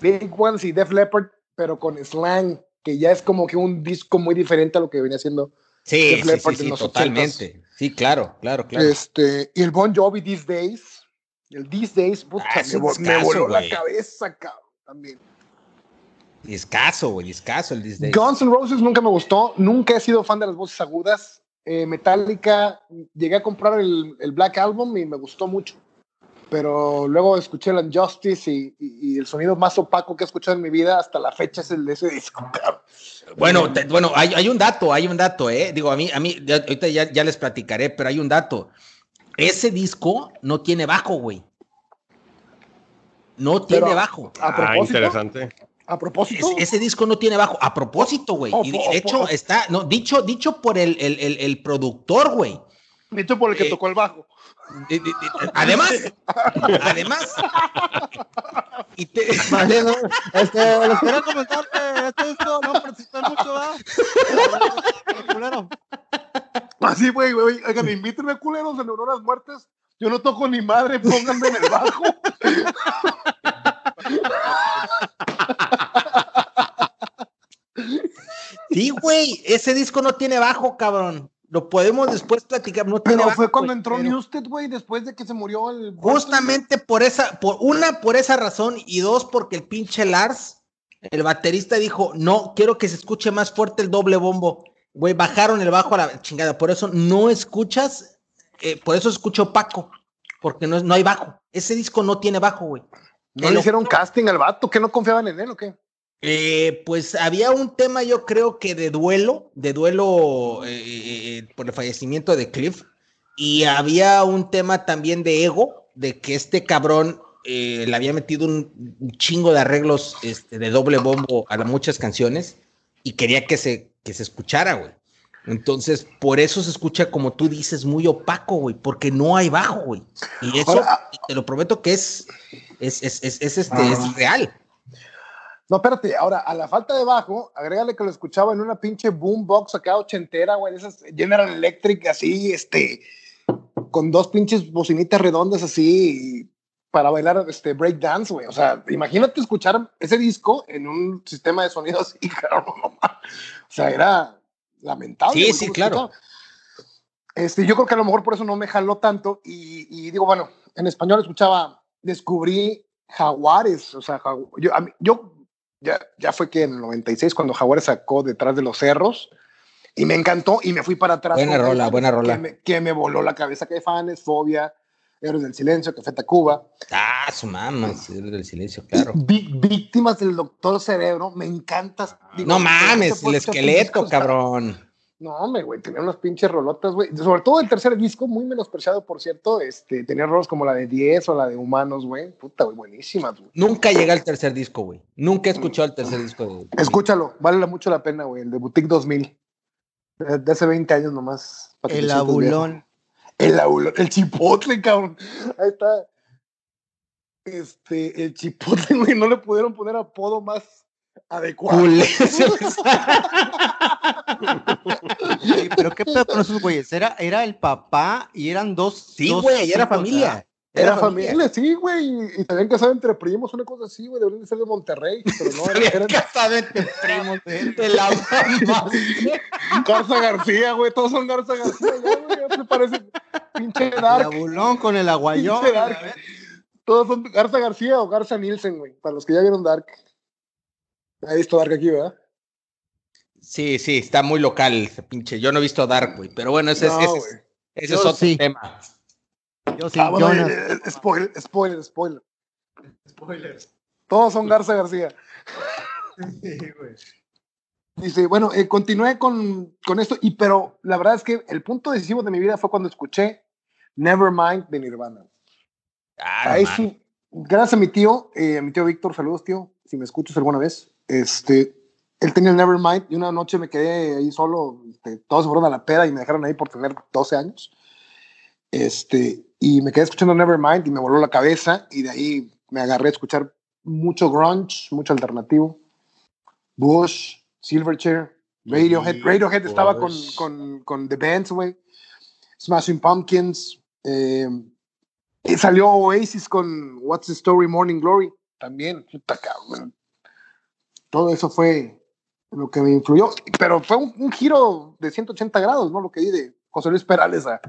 Big Ones y Def Leppard, pero con slang, que ya es como que un disco muy diferente a lo que venía haciendo Sí, sí, sí, totalmente. Sí, claro, claro, claro. Este, y el Bon Jovi These Days, el These Days, puta, ah, me, voló la cabeza, cabrón, también. Discaso, güey, discaso el These Days. Guns N' Roses nunca me gustó, nunca he sido fan de las voces agudas. Eh, Metallica, llegué a comprar el, el Black Album y me gustó mucho pero luego escuché el Injustice y, el sonido más opaco que he escuchado en mi vida hasta la fecha es el de ese disco. Bueno, bueno, hay, un dato, hay un dato, ¿eh? Digo, a mí, a mí, ahorita ya, les platicaré, pero hay un dato. Ese disco no tiene bajo, güey. No tiene bajo. ah, interesante. A propósito. ese disco no tiene bajo. A propósito, güey. y de hecho, está, no, dicho, dicho por el, el, el productor, güey. Dicho por el que eh, tocó el bajo. Además, además. Y te... Vale, no, este, les quiero comentar que este disco no participé mucho, ¿verdad? Así, güey, güey. Oigan, invítenme culeros en Neuronas Muertes. Yo no toco ni madre, pónganme en el bajo. Sí, güey, ese disco no tiene bajo, cabrón. Lo podemos después platicar. No pero fue cuando entró Newsted, güey, después de que se murió el. Justamente por esa, por una, por esa razón, y dos, porque el pinche Lars, el baterista, dijo: No, quiero que se escuche más fuerte el doble bombo. Güey, bajaron el bajo a la chingada. Por eso no escuchas, eh, por eso escucho Paco, porque no, no hay bajo. Ese disco no tiene bajo, güey. ¿No le hicieron casting al vato? ¿Que no confiaban en él o qué? Eh, pues había un tema, yo creo que de duelo, de duelo eh, eh, por el fallecimiento de Cliff, y había un tema también de ego, de que este cabrón le había metido un, chingo de arreglos este, de doble bombo a muchas canciones y quería que se, que se escuchara, güey. Entonces, por eso se escucha, como tú dices, muy opaco, güey, porque no hay bajo, güey. Y eso, te lo prometo que es, es, es, es, este, es real. No, espérate, ahora a la falta de bajo, agrégale que lo escuchaba en una pinche boombox acá ochentera, güey, esas General Electric así, este, con dos pinches bocinitas redondas así para bailar este break dance, güey. O sea, imagínate escuchar ese disco en un sistema de sonido así, claro, o sea, era lamentable. Sí, sí, claro. Este, yo creo que a lo mejor por eso no me jaló tanto y, y digo, bueno, en español escuchaba, descubrí Jaguares, o sea, yo, yo ya, ya fue que en el 96 cuando Jaguar sacó detrás de los cerros y me encantó y me fui para atrás. Buena rola, buena rola. Que me, voló la cabeza que fans, Fobia, Héroes del Silencio, Café Tacuba. Ah, su mamá, Héroes del Silencio, claro. víctimas del Doctor Cerebro, me encanta. no mames, el esqueleto, cabrón. No, hombre, güey, tenía unas pinches rolotas, güey. Sobre todo el tercer disco, muy menospreciado, por cierto. Este, tenía rolos como la de 10 o la de Humanos, güey. Puta, güey, buenísimas, güey. Nunca llega al tercer disco, güey. Nunca he escuchado el tercer disco de. Escúchalo, vale mucho la pena, güey. El de Boutique 2000. De hace 20 años nomás. El abulón. El abulón. El chipotle, cabrón. Ahí está. Este, el chipotle, güey, no le pudieron poner apodo más adecuado. pero qué pedo con esos güeyes. Era, era el papá y eran dos. Sí, güey, era familia. Era, familia. sí, güey. Y, se habían casado entre primos, una cosa así, güey. Deberían de ser de Monterrey, pero no. Se habían casado entre primos de, la Garza García, güey. Todos son Garza García, güey. Ya se parece pinche Dark. El abulón con el aguayón. Todos son Garza García o Garza Nielsen, güey. Para los que ya vieron Dark. ¿Ha visto Dark aquí, verdad? Sí, sí, está muy local ese pinche. Yo no he visto Dark, güey, pero bueno, ese, es, ese, es, otro tema. Yo sí, ah, bueno, eh, eh, spoiler, spoiler, spoiler. Spoilers. Todos son Garza García. Sí, güey. Dice, bueno, eh, continué con, con, esto, y pero la verdad es que el punto decisivo de mi vida fue cuando escuché Nevermind de Nirvana. Ah, Ahí sí, gracias a mi tío, a mi tío Víctor, saludos tío, si me escuchas alguna vez. Este, él tenía el Nevermind y una noche me quedé ahí solo, este, todos se fueron a la peda y me dejaron ahí por tener 12 años. Este, y me quedé escuchando Nevermind y me voló la cabeza y de ahí me agarré a escuchar mucho grunge, mucho alternativo. Bush, Silverchair, Radiohead. Radiohead estaba con, con, con, The Bands, güey. Smashing Pumpkins. Eh, y salió Oasis con What's the Story Morning Glory. También, puta cabrón. Todo eso fue lo que me influyó, pero fue un, giro de 180 grados, ¿no? Lo que di de José Luis Perales a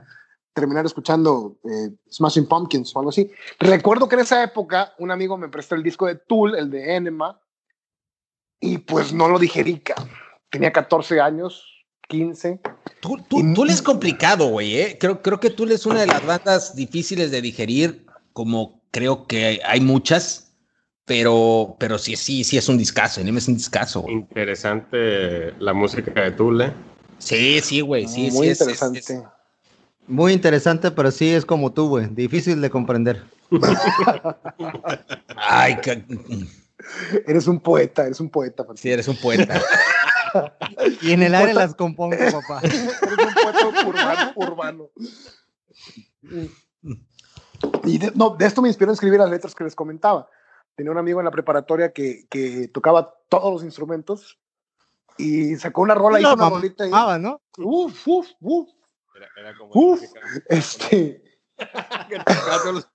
terminar escuchando eh, Smashing Pumpkins o algo así. Recuerdo que en esa época un amigo me prestó el disco de Tool, el de Enema, y pues no lo digerí, tenía 14 años, 15. Tool, es complicado, güey, ¿eh? Creo, creo que Tool es una de las bandas difíciles de digerir, como creo que hay muchas pero, pero sí, sí, sí es un discazo, anime es un discazo. Interesante la música de Tule. Sí, sí, güey, sí, Muy sí. interesante. Muy interesante, pero sí es como tú, güey, difícil de comprender. Ay, Eres un poeta, eres un poeta. Sí, eres un poeta. y en el aire las compongo, papá. eres un poeta urbano. urbano. Y de, no, de esto me inspiró a escribir las letras que les comentaba tenía un amigo en la preparatoria que, que tocaba todos los instrumentos y sacó una rola y una bolita ahí. ¿no? Uf, uf, uf. Era, era como uf, este. Tocaba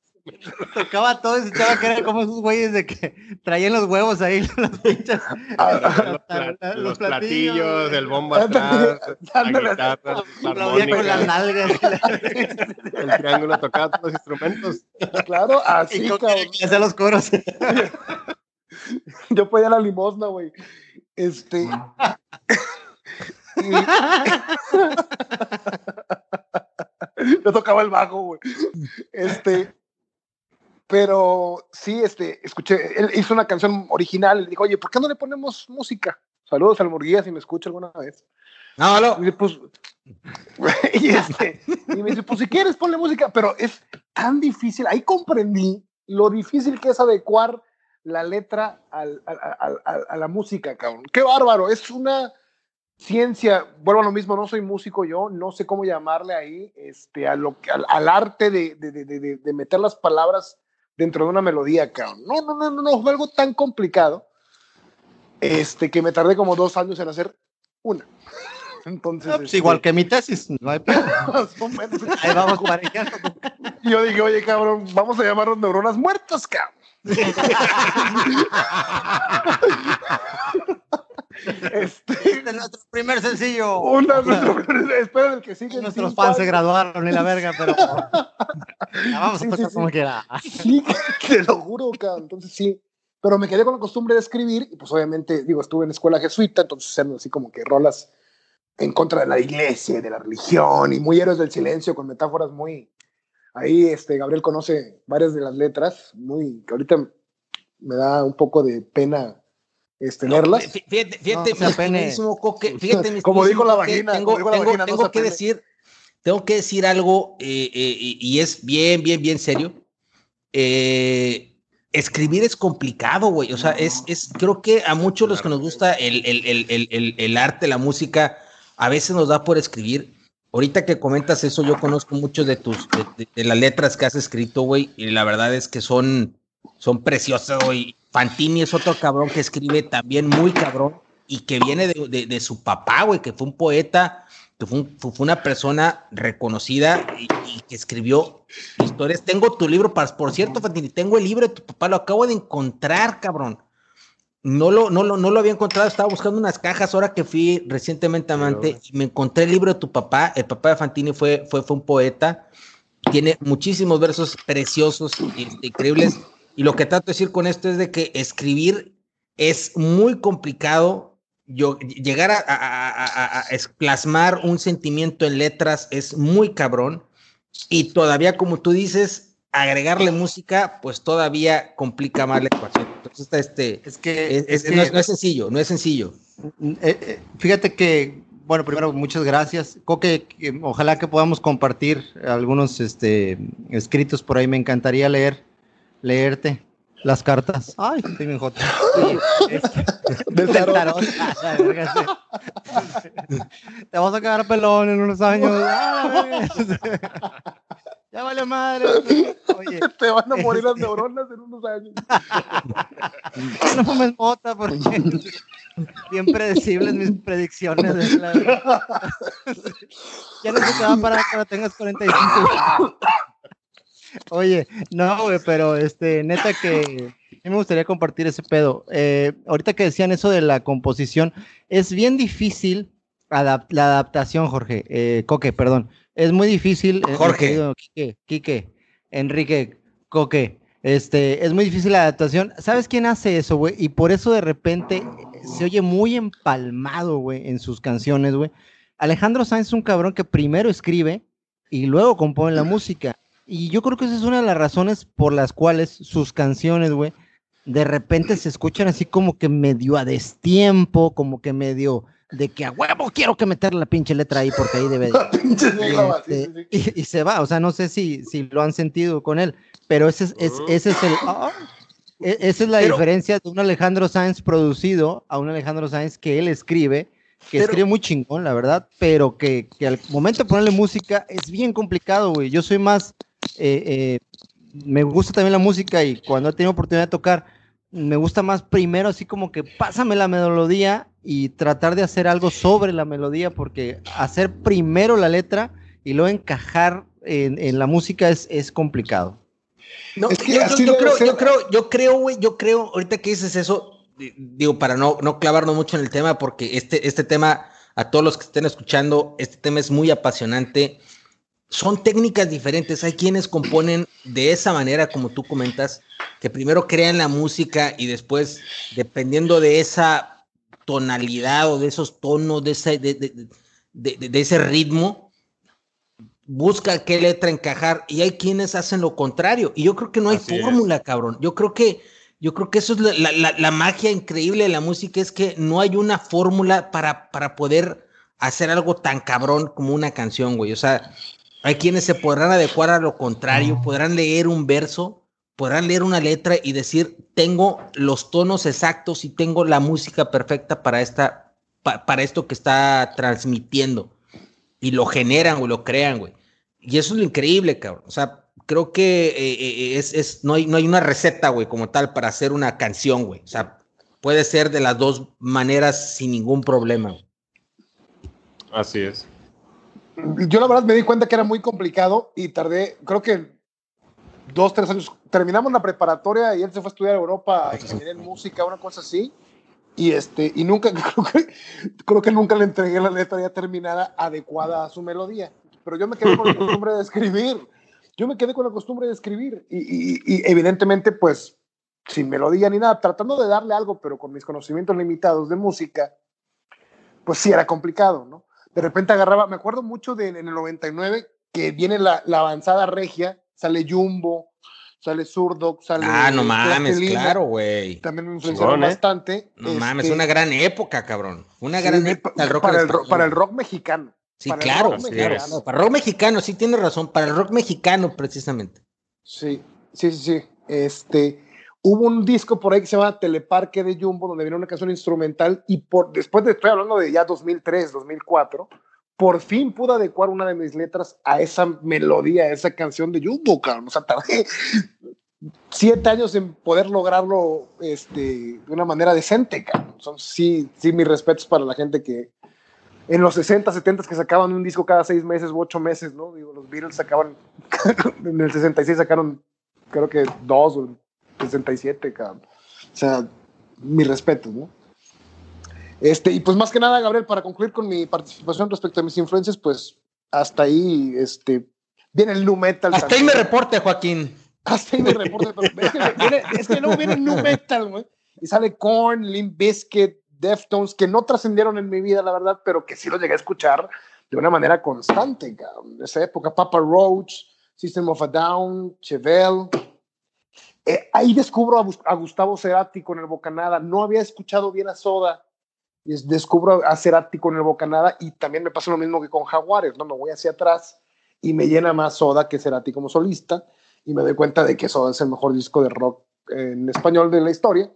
todo y se echaba que era como esos güeyes de que traían los huevos ahí, las pinchas. Ah, los, los, platillos, el bombo atrás, la guitarra, con las nalgas. el triángulo tocaba todos los instrumentos. Claro, así, cabrón. Hacía los coros. Yo podía la limosna, güey. Este. Yo tocaba el bajo, güey. Este. Pero sí, este, escuché, él hizo una canción original, le dijo, oye, ¿por qué no le ponemos música? Saludos al Murguía si me escucha alguna vez. No, no. Y, pues, y, este, y me dice, pues si quieres ponle música, pero es tan difícil, ahí comprendí lo difícil que es adecuar la letra al, a la música, cabrón. Qué bárbaro, es una ciencia, vuelvo a lo mismo, no soy músico yo, no sé cómo llamarle ahí, este, a lo, al, al arte de, de, de, de, meter las palabras dentro de una melodía, cabrón. No, no, no, no, no, fue algo tan complicado este, que me tardé como dos años en hacer una. Entonces, pues este, igual que mi tesis, no hay Ahí vamos parejando. Yo dije, oye, cabrón, vamos a llamarlos neuronas muertas, cabrón. Este, este, nuestro primer sencillo. Una, espera el que sigue. Nuestros fans se graduaron y la verga, pero vamos a tocar como quiera. Sí, te lo juro, cabrón. Entonces sí. Pero me quedé con la costumbre de escribir y pues obviamente, digo, estuve en escuela jesuita, entonces eran así como que rolas en contra de la iglesia de la religión y muy héroes del silencio con metáforas muy... Ahí este, Gabriel conoce varias de las letras, muy que ahorita me da un poco de pena este, leerlas. Fíjate, fíjate, no, coque, fíjate como dijo la vagina, tengo, la tengo, vagina, tengo que decir, tengo que decir algo eh, eh, y es bien, bien, bien serio. Eh, escribir es complicado, güey. O sea, es, es, creo que a muchos los que nos gusta el, el, el, el, arte, la música, a veces nos da por escribir. Ahorita que comentas eso, yo conozco muchos de tus, de, las letras que has escrito, güey, y la verdad es que son, son preciosas, güey. Fantini es otro cabrón que escribe también muy cabrón y que viene de, de su papá, güey, que fue un poeta fue, una persona reconocida y, que escribió historias. Tengo tu libro, por cierto, Fantini, tengo el libro de tu papá, lo acabo de encontrar, cabrón. No lo, no, lo, no lo había encontrado, estaba buscando unas cajas ahora que fui recientemente Amante y me encontré el libro de tu papá. El papá de Fantini fue, fue, fue un poeta, tiene muchísimos versos preciosos, este, increíbles. Y lo que trato de decir con esto es de que escribir es muy complicado yo, llegar a, a, plasmar un sentimiento en letras es muy cabrón y todavía, como tú dices, agregarle música, pues todavía complica más la ecuación. Entonces, este, es que, no, es, sencillo, no es sencillo. Eh, eh, fíjate que, bueno, primero, muchas gracias. Coque, ojalá que podamos compartir algunos este, escritos por ahí, me encantaría leer, leerte. Las cartas. Ay, estoy bien jota. Del tarot. Te vas a quedar pelón en unos años. Ya vale madre. Oye. Te van a morir las neuronas en unos años. no fumes mota porque bien predecibles mis predicciones. ya no se te va a parar cuando tengas 45. Oye, no, güey, pero este, neta que a mí me gustaría compartir ese pedo. Eh, ahorita que decían eso de la composición, es bien difícil la adaptación, Jorge, eh, Coque, perdón. Es muy difícil. Eh, Jorge. Quique, Quique, Enrique, Coque. Este, es muy difícil la adaptación. ¿Sabes quién hace eso, güey? Y por eso de repente se oye muy empalmado, güey, en sus canciones, güey. Alejandro Sáenz es un cabrón que primero escribe y luego compone la música. Y yo creo que esa es una de las razones por las cuales sus canciones, güey, de repente se escuchan así como que medio a destiempo, como que medio de que a huevo quiero que meter la pinche letra ahí porque ahí debe de... Este, y, se va, o sea, no sé si, si lo han sentido con él, pero ese es, ese es el... E, esa es la diferencia de un Alejandro Sáenz producido a un Alejandro Sáenz que él escribe, que escribe muy chingón, la verdad, pero que, que al momento de ponerle música es bien complicado, güey. Yo soy más eh, eh, me gusta también la música y cuando he tenido oportunidad de tocar, me gusta más primero así como que pásame la melodía y tratar de hacer algo sobre la melodía, porque hacer primero la letra y luego encajar en, la música es, es complicado. No, yo, creo, yo, creo, yo creo, güey, yo creo, ahorita que dices eso, digo, para no, no clavarnos mucho en el tema, porque este, este tema, a todos los que estén escuchando, este tema es muy apasionante son técnicas diferentes. Hay quienes componen de esa manera, como tú comentas, que primero crean la música y después, dependiendo de esa tonalidad o de esos tonos, de ese, de, ese ritmo, busca qué letra encajar. Y hay quienes hacen lo contrario. Y yo creo que no hay fórmula, cabrón. Yo creo que, yo creo que eso es la, magia increíble de la música, es que no hay una fórmula para, para poder hacer algo tan cabrón como una canción, güey. O sea, hay quienes se podrán adecuar a lo contrario, podrán leer un verso, podrán leer una letra y decir, tengo los tonos exactos y tengo la música perfecta para, esta, para esto que está transmitiendo. Y lo generan o lo crean, güey. Y eso es lo increíble, cabrón. O sea, creo que eh, eh, es, es, no, hay, no hay una receta, güey, como tal, para hacer una canción, güey. O sea, puede ser de las dos maneras sin ningún problema. Así es yo la verdad me di cuenta que era muy complicado y tardé, creo que dos, tres años. Terminamos la preparatoria y él se fue a estudiar a Europa, en música, una cosa así. Y, este, y nunca, creo que, creo que nunca le entregué la letra ya terminada adecuada a su melodía. Pero yo me quedé con la costumbre de escribir. Yo me quedé con la costumbre de escribir. Y, y, y evidentemente, pues, sin melodía ni nada, tratando de darle algo, pero con mis conocimientos limitados de música, pues sí era complicado, ¿no? de repente agarraba, me acuerdo mucho de en el 99 que viene la, avanzada regia, sale Jumbo, sale Zurdo, sale. Ah, no mames, claro, güey. También me influenciaron ¿eh? bastante. No mames, este una gran época, cabrón. Una gran época. para, el rock, para el rock mexicano. Sí, claro, para el rock mexicano, sí tiene razón, para el rock mexicano precisamente. Sí, sí, sí, sí. Este, hubo un disco por ahí que se llama Teleparque de Jumbo, donde viene una canción instrumental y por, después de, estoy hablando de ya 2003, 2004, por fin pude adecuar una de mis letras a esa melodía, a esa canción de Jumbo, cabrón. O sea, tardé siete años en poder lograrlo este, de una manera decente, cabrón. Son, sí, sí, mis respetos para la gente que en los 60, 70 que sacaban un disco cada seis meses u ocho meses, ¿no? Digo, los Beatles sacaban, en el 66 sacaron, creo que dos, o 67, cabrón. O sea, mis respetos, ¿no? Este, y pues más que nada, Gabriel, para concluir con mi participación respecto a mis influencias, pues hasta ahí este, viene el nu metal. Hasta ahí me reporte, Joaquín. Hasta ahí me reporte, pero es que, viene, es que luego viene el nu metal, güey. Y sale Korn, Limp Bizkit, Deftones, que no trascendieron en mi vida, la verdad, pero que sí lo llegué a escuchar de una manera constante. De esa época, Papa Roach, System of a Down, Chevelle. Eh, ahí descubro a, a, Gustavo Cerati con el Bocanada. No había escuchado bien a Soda descubro a Cerati con el Bocanada y también me pasa lo mismo que con Jaguares, ¿no? Me voy hacia atrás y me llena más Soda que Cerati como solista y me doy cuenta de que Soda es el mejor disco de rock en español de la historia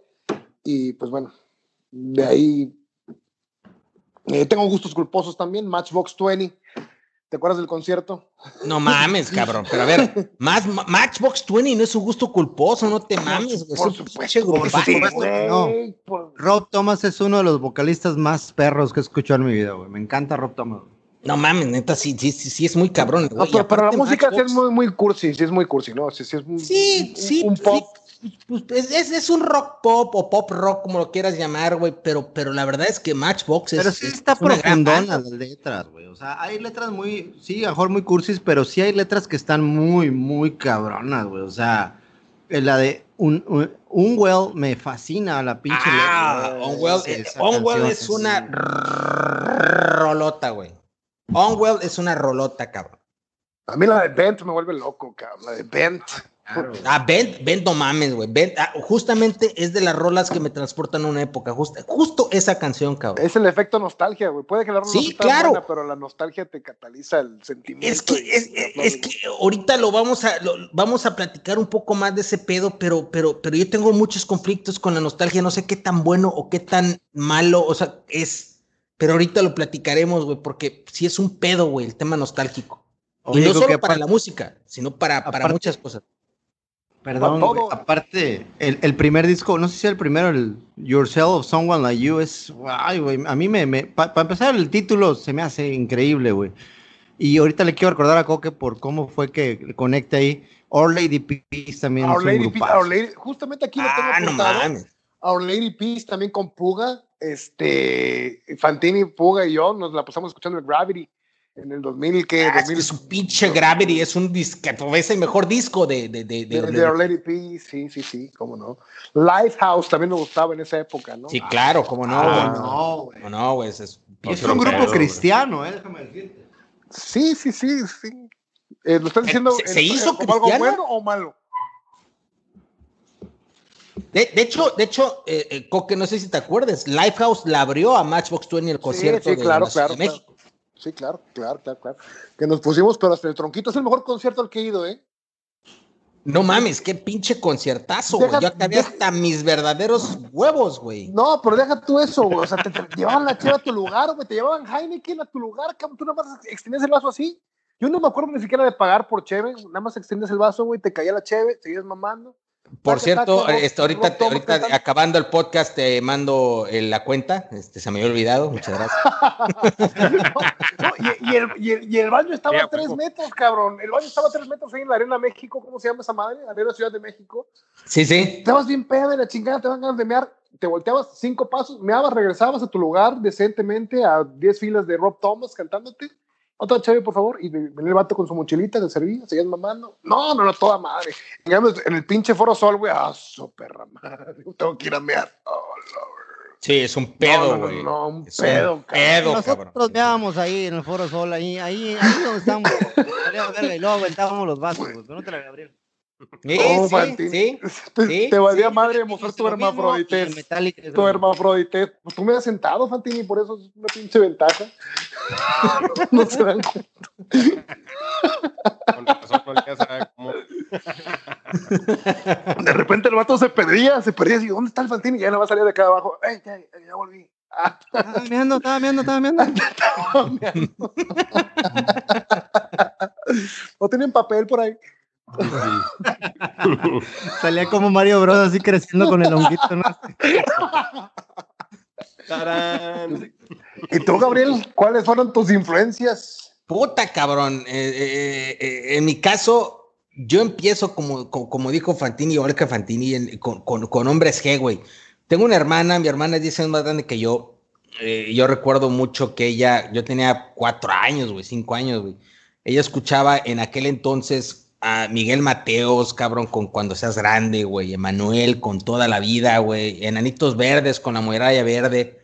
y pues bueno, de ahí eh, tengo gustos culposos también, Matchbox 20 ¿Te acuerdas del concierto? No mames, cabrón. Pero a ver, más, Matchbox 20 no es un gusto culposo, no te mames. Por, supuesto, no. Rob Thomas es uno de los vocalistas más perros que he escuchado en mi vida, güey. Me encanta Rob Thomas. No mames, neta, sí, sí, sí, es muy cabrón. No, pero, la música sí es muy, muy cursi, sí es muy cursi, ¿no? Sí, sí, es sí, sí, un pop. Pues, es, es, un rock pop o pop rock, como lo quieras llamar, güey, pero, pero la verdad es que Matchbox es. Pero sí está profundona las letras, güey. O sea, hay letras muy, sí, a mejor muy cursis, pero sí hay letras que están muy, muy cabronas, güey. O sea, la de un, un, well me fascina la pinche ah, letra. Unwell, Unwell es una rolota, güey. Unwell es una rolota, cabrón. A mí la de Bent me vuelve loco, cabrón. La de Bent. Ah, Bent, Bent, no mames, güey. Ah, justamente es de las rolas que me transportan a una época. justo esa canción, cabrón. Es el efecto nostalgia, güey. Puede que la rola sí, claro. pero la nostalgia te cataliza el sentimiento. Es que, es, que ahorita lo vamos a, vamos a platicar un poco más de ese pedo, pero, pero, pero yo tengo muchos conflictos con la nostalgia. No sé qué tan bueno o qué tan malo, o sea, es. Pero ahorita lo platicaremos, güey, porque sí es un pedo, güey, el tema nostálgico. y no solo para la música, sino para, para muchas cosas. Perdón, aparte, el, el, primer disco, no sé si el primero, el Yourself, Someone Like You, es, ay, güey, a mí me, me para empezar el título se me hace increíble, güey. Y ahorita le quiero recordar a Coque por cómo fue que conecta ahí. Our Lady Peace también. Our, Lady, Peace, Our Lady, justamente aquí lo tengo ah, no Our Lady Peace también con Puga, este, Fantini, Puga y yo nos la pasamos escuchando el Gravity en el 2000 que ah, es su pinche Gravity es un disco es el mejor disco de de de de, de, P sí sí sí cómo no. Lifehouse también me gustaba en esa época no sí claro cómo no ah, no güey. No güey es, es, un grupo cristiano eh déjame decirte. Sí sí sí sí. Eh, lo estás diciendo se, hizo como algo bueno o malo de, de, hecho, de hecho, eh, eh, Coque, no sé si te acuerdas, Lifehouse la abrió a Matchbox 20 el concierto sí, sí, claro, claro, de México. Sí, claro, claro, claro, claro. Que nos pusimos, pero hasta el tronquito es el mejor concierto al que he ido, ¿eh? No mames, qué pinche conciertazo, güey. Yo acabé hasta mis verdaderos huevos, güey. No, pero deja tú eso, güey. O sea, te, llevaban la cheva a tu lugar, güey. Te llevaban Heineken a tu lugar, cabrón. Tú nada más extendías el vaso así. Yo no me acuerdo ni siquiera de pagar por cheve. Nada más extiendes el vaso, güey. Te caía la cheve, seguías mamando. Por cierto, este, ahorita, ahorita acabando el podcast te mando eh, la cuenta, este, se me había olvidado, muchas gracias. y, el, y, el, baño estaba a tres metros, cabrón. El baño estaba a tres metros ahí en la Arena México, ¿cómo se llama esa madre? Arena Ciudad de México. Sí, sí. Estabas bien pedo de la chingada, te van ganas de mear, te volteabas cinco pasos, meabas, regresabas a tu lugar decentemente a diez filas de Rob Thomas cantándote otra chévere, por favor, y venía el vato con su mochilita de servicio, seguían mamando. No, no, no, toda madre. Digamos, en el pinche Foro Sol, güey, ah, su perra madre, tengo que ir a mear. Oh, Sí, es un pedo, güey. No, no, no, un pedo, un pedo, Nosotros meábamos ahí en el Foro Sol, ahí, ahí, ahí donde estamos. y luego aventábamos los vasos, güey, pero no te la Gabriel. Sí, Oh, sí, sí. Te, Sí, te valía sí, madre es tu hermafroditez. Metallica Tu hermafroditez. Pues tú me has sentado, Fantini, por eso es una pinche ventaja. no se dan cuenta. De repente el vato se perdía, se perdía. Y ¿dónde está el Fantini? Y ya no va a salir de acá abajo. ¡Ey, ya, ya volví! Ah, Estaba meando, estaba meando, estaba meando. no tienen papel por ahí. Salía como Mario Bros. así creciendo con el honguito, ¿no? ¡Tarán! ¿Y tú, Gabriel, cuáles fueron tus influencias? Puta, cabrón. Eh, eh, eh, en mi caso, yo empiezo como, como, como dijo Fantini, Olga Fantini, en- con, con, con hombres G, güey. Tengo una hermana, mi hermana es 10 años más grande que yo. Eh, yo recuerdo mucho que ella, yo tenía cuatro años, güey, cinco años, güey. Ella escuchaba en aquel entonces a Miguel Mateos, cabrón, con Cuando Seas Grande, güey. Emanuel con Toda la Vida, güey. Enanitos Verdes con La Muralla Verde.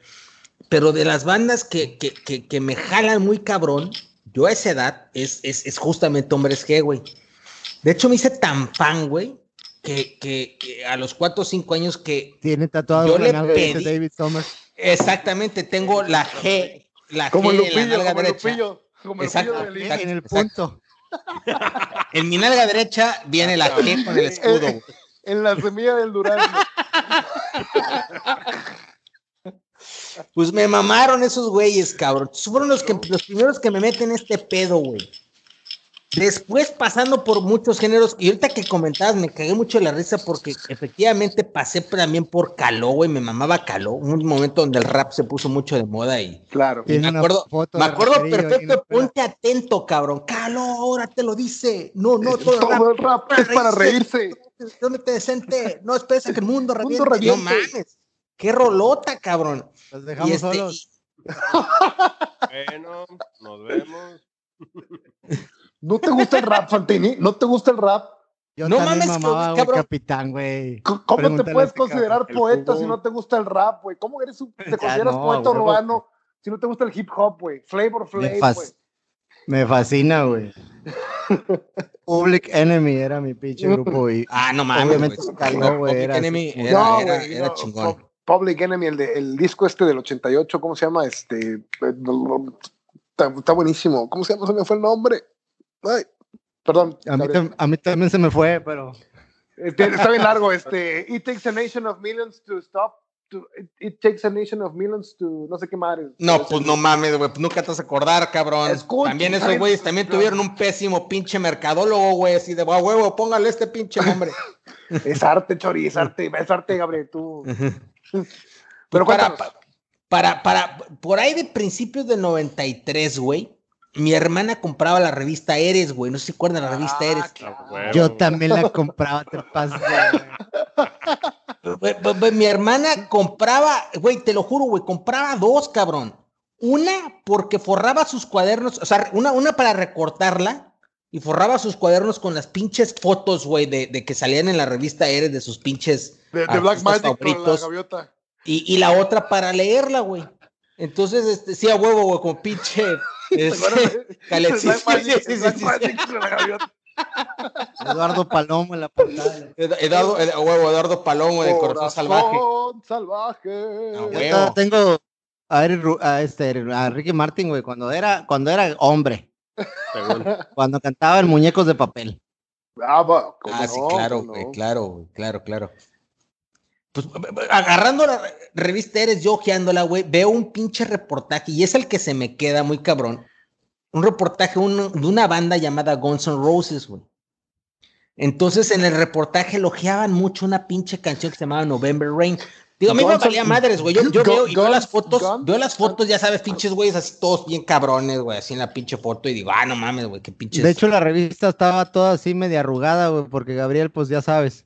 Pero de las bandas que, que, que, que me jalan muy cabrón, yo a esa edad es, es, es justamente Hombres G, güey. De hecho, me hice tan fan, güey, que, que, que a los 4 o 5 años que Tiene tatuado Yo le pedí- David Summers. exactamente tengo la G, la Como G el en la Lupillo, nalga como derecha. Lupillo. Como el Exacto. Lupillo de. En el punto. En mi nalga derecha viene la G con el escudo. güey. En la semilla del durazno. Pues me mamaron esos güeyes, cabrón. Fueron los, que, los primeros que me meten este pedo, güey. Después pasando por muchos géneros, y ahorita que comentabas, me cagué mucho de la risa porque efectivamente pasé también por Caló, güey, me mamaba Caló, un momento donde el rap se puso mucho de moda y Claro. Me acuerdo, me acuerdo perfecto, ponte atento, cabrón. Caló, ahora te lo dice. No, no, todo, el rap Todo el rap es para reírse. Tómate decente, no esperes a que el mundo reviente. No mames, qué rolota, cabrón. Los Y dejamos este, solos. Bueno, nos vemos. ¿No te gusta el rap, Fantini? ¿No te gusta el rap? Yo no mames, mamaba, cabrón. capitán, güey. ¿Cómo te Pregúntale puedes este considerar poeta si no te gusta el rap, güey? ¿Cómo eres un, te consideras no, poeta urbano si no te gusta el hip hop, güey? Flavor Me, Flav, fas- güey. me fascina, güey. Public Enemy era mi pinche grupo y Ah, no mames, Obviamente caló, Public era así Enemy era, No, era- güey, era no, chingón. Pu- Public Enemy, el, de, el disco este del 88, ¿cómo se llama? Este, eh, está, está buenísimo. ¿Cómo se llama? Se me fue el nombre. Ay, perdón. a mí, a también se me fue, pero Este, está bien largo. Este, it takes a nation of millions to stop. To, it, it takes a nation of millions to no sé qué madre. No, pues no mames, güey, pues nunca te vas a acordar, cabrón. Escucha, también esos güeyes también tuvieron un pésimo pinche mercadólogo, güey, así de, "Ah, huevo, póngale este pinche nombre. Es arte, Chori, es arte, es arte, Gabriel. Tú. Pero Pero para, para, para, por ahí de principios del 93, güey, mi hermana compraba la revista Eres, güey, no sé si se acuerdan la revista Ah, Eres. claro. Yo también la compraba, te Güey, güey, güey, mi hermana compraba, güey, te lo juro, güey, compraba dos, cabrón. Una porque forraba sus cuadernos, o sea, una, una para recortarla y forraba sus cuadernos con las pinches fotos, güey, de, de que salían en la revista Eres de sus pinches De, de Black artistas Magic con la favoritos. gaviota. Y, y la otra para leerla, güey. Entonces, este, sí, a huevo, güey, como pinche. ¿Te acuerdas este, con? Eduardo Palomo en la pantalla. Ed- Eduardo, huevo, Eduardo Palomo de Corazón Salvaje. Salvaje. Ah, Yo tengo a, Eric a este, a Ricky Martin, güey, cuando era, cuando era hombre, cuando cantaba en Muñecos de Papel. Ah, va, ¿cómo Ah, sí, claro, claro, güey, claro, claro. Pues agarrando la re- revista Eres, yo ojeándola, güey, veo un pinche reportaje y es el que se me queda muy cabrón. Un reportaje un- de una banda llamada Guns N' Roses, güey. Entonces en el reportaje elogiaban mucho una pinche canción que se llamaba November Rain. Digo, a mí me valía madres, güey. Yo, yo veo y veo las fotos, veo las fotos, ya sabes, pinches güeyes así todos bien cabrones, güey, así en la pinche foto y digo, ah, no mames, güey, qué pinches. De hecho, la revista estaba toda así media arrugada, güey, porque Gabriel, pues ya sabes,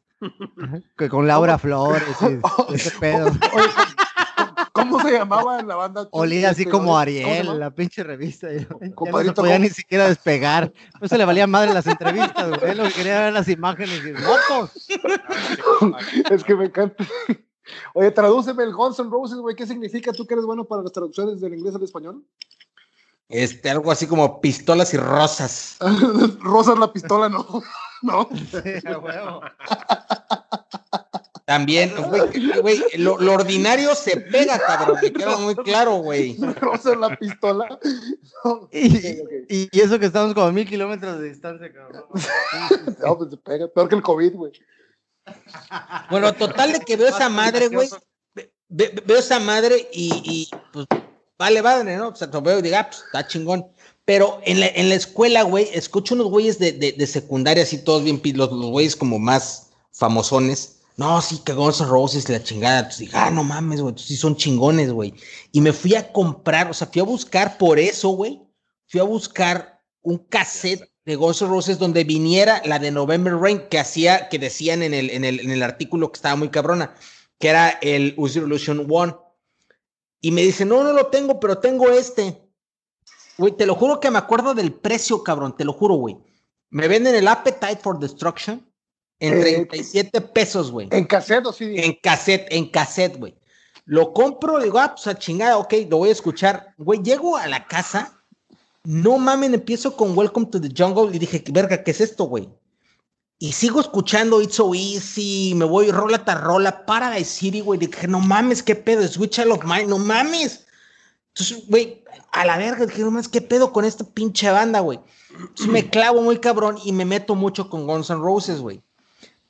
que con Laura Flores y ese pedo. Oye, ¿Cómo se llamaba en la banda? Olía así Este, como ¿cómo se Ariel, la pinche revista. Ya no se podía ni siquiera despegar. No se le valía madre las entrevistas, güey. Lo que quería era ver las imágenes y motos. Es que me encanta. Oye, tradúceme el Guns N' Roses, güey. ¿Qué significa? ¿Tú que eres bueno para las traducciones del inglés al español? Este, algo así como pistolas y rosas. Rosas la pistola, no. ¿no? También, güey, lo, ordinario se pega, cabrón, me queda muy claro, güey. la pistola. y, eso que estamos como a mil kilómetros de distancia, cabrón. no, pues se pega, peor que el COVID, güey. Bueno, total de que veo esa madre, güey. veo esa madre y, pues vale, vale, ¿no? O sea, veo y diga, ah, pues está chingón. Pero en la, en la escuela, güey, escucho unos güeyes de, de, secundaria, así todos bien, los, los güeyes como más famosones no, sí, que Guns N' Roses la chingada. Entonces dije, ah, no mames, güey, sí son chingones, güey. Y me fui a comprar, o sea, fui a buscar por eso, güey. Fui a buscar un cassette de Guns N' Roses donde viniera la de November Rain que hacía, que decían en el, en el, en el artículo que estaba muy cabrona, que era el Uzi Revolution One. Y me dice, no, no lo tengo, pero tengo este. Güey, te lo juro que me acuerdo del precio, cabrón, te lo juro, güey. Me venden el Appetite for Destruction en 37 eh, pesos, güey. ¿En cassette o sí? En cassette, en cassette, güey. Lo compro, digo, ah, pues a chingada, ok, lo voy a escuchar. Güey, llego a la casa, no mames, empiezo con Welcome to the Jungle y dije, verga, ¿qué es esto, güey? Y sigo escuchando It's So Easy, me voy rola tras rola, para City, güey. Dije, no mames, qué pedo, Switch of Mine, no mames. Entonces, güey, a la verga, dije, no mames, qué pedo con esta pinche banda, güey. Entonces me clavo muy cabrón y me meto mucho con Guns N' Roses, güey.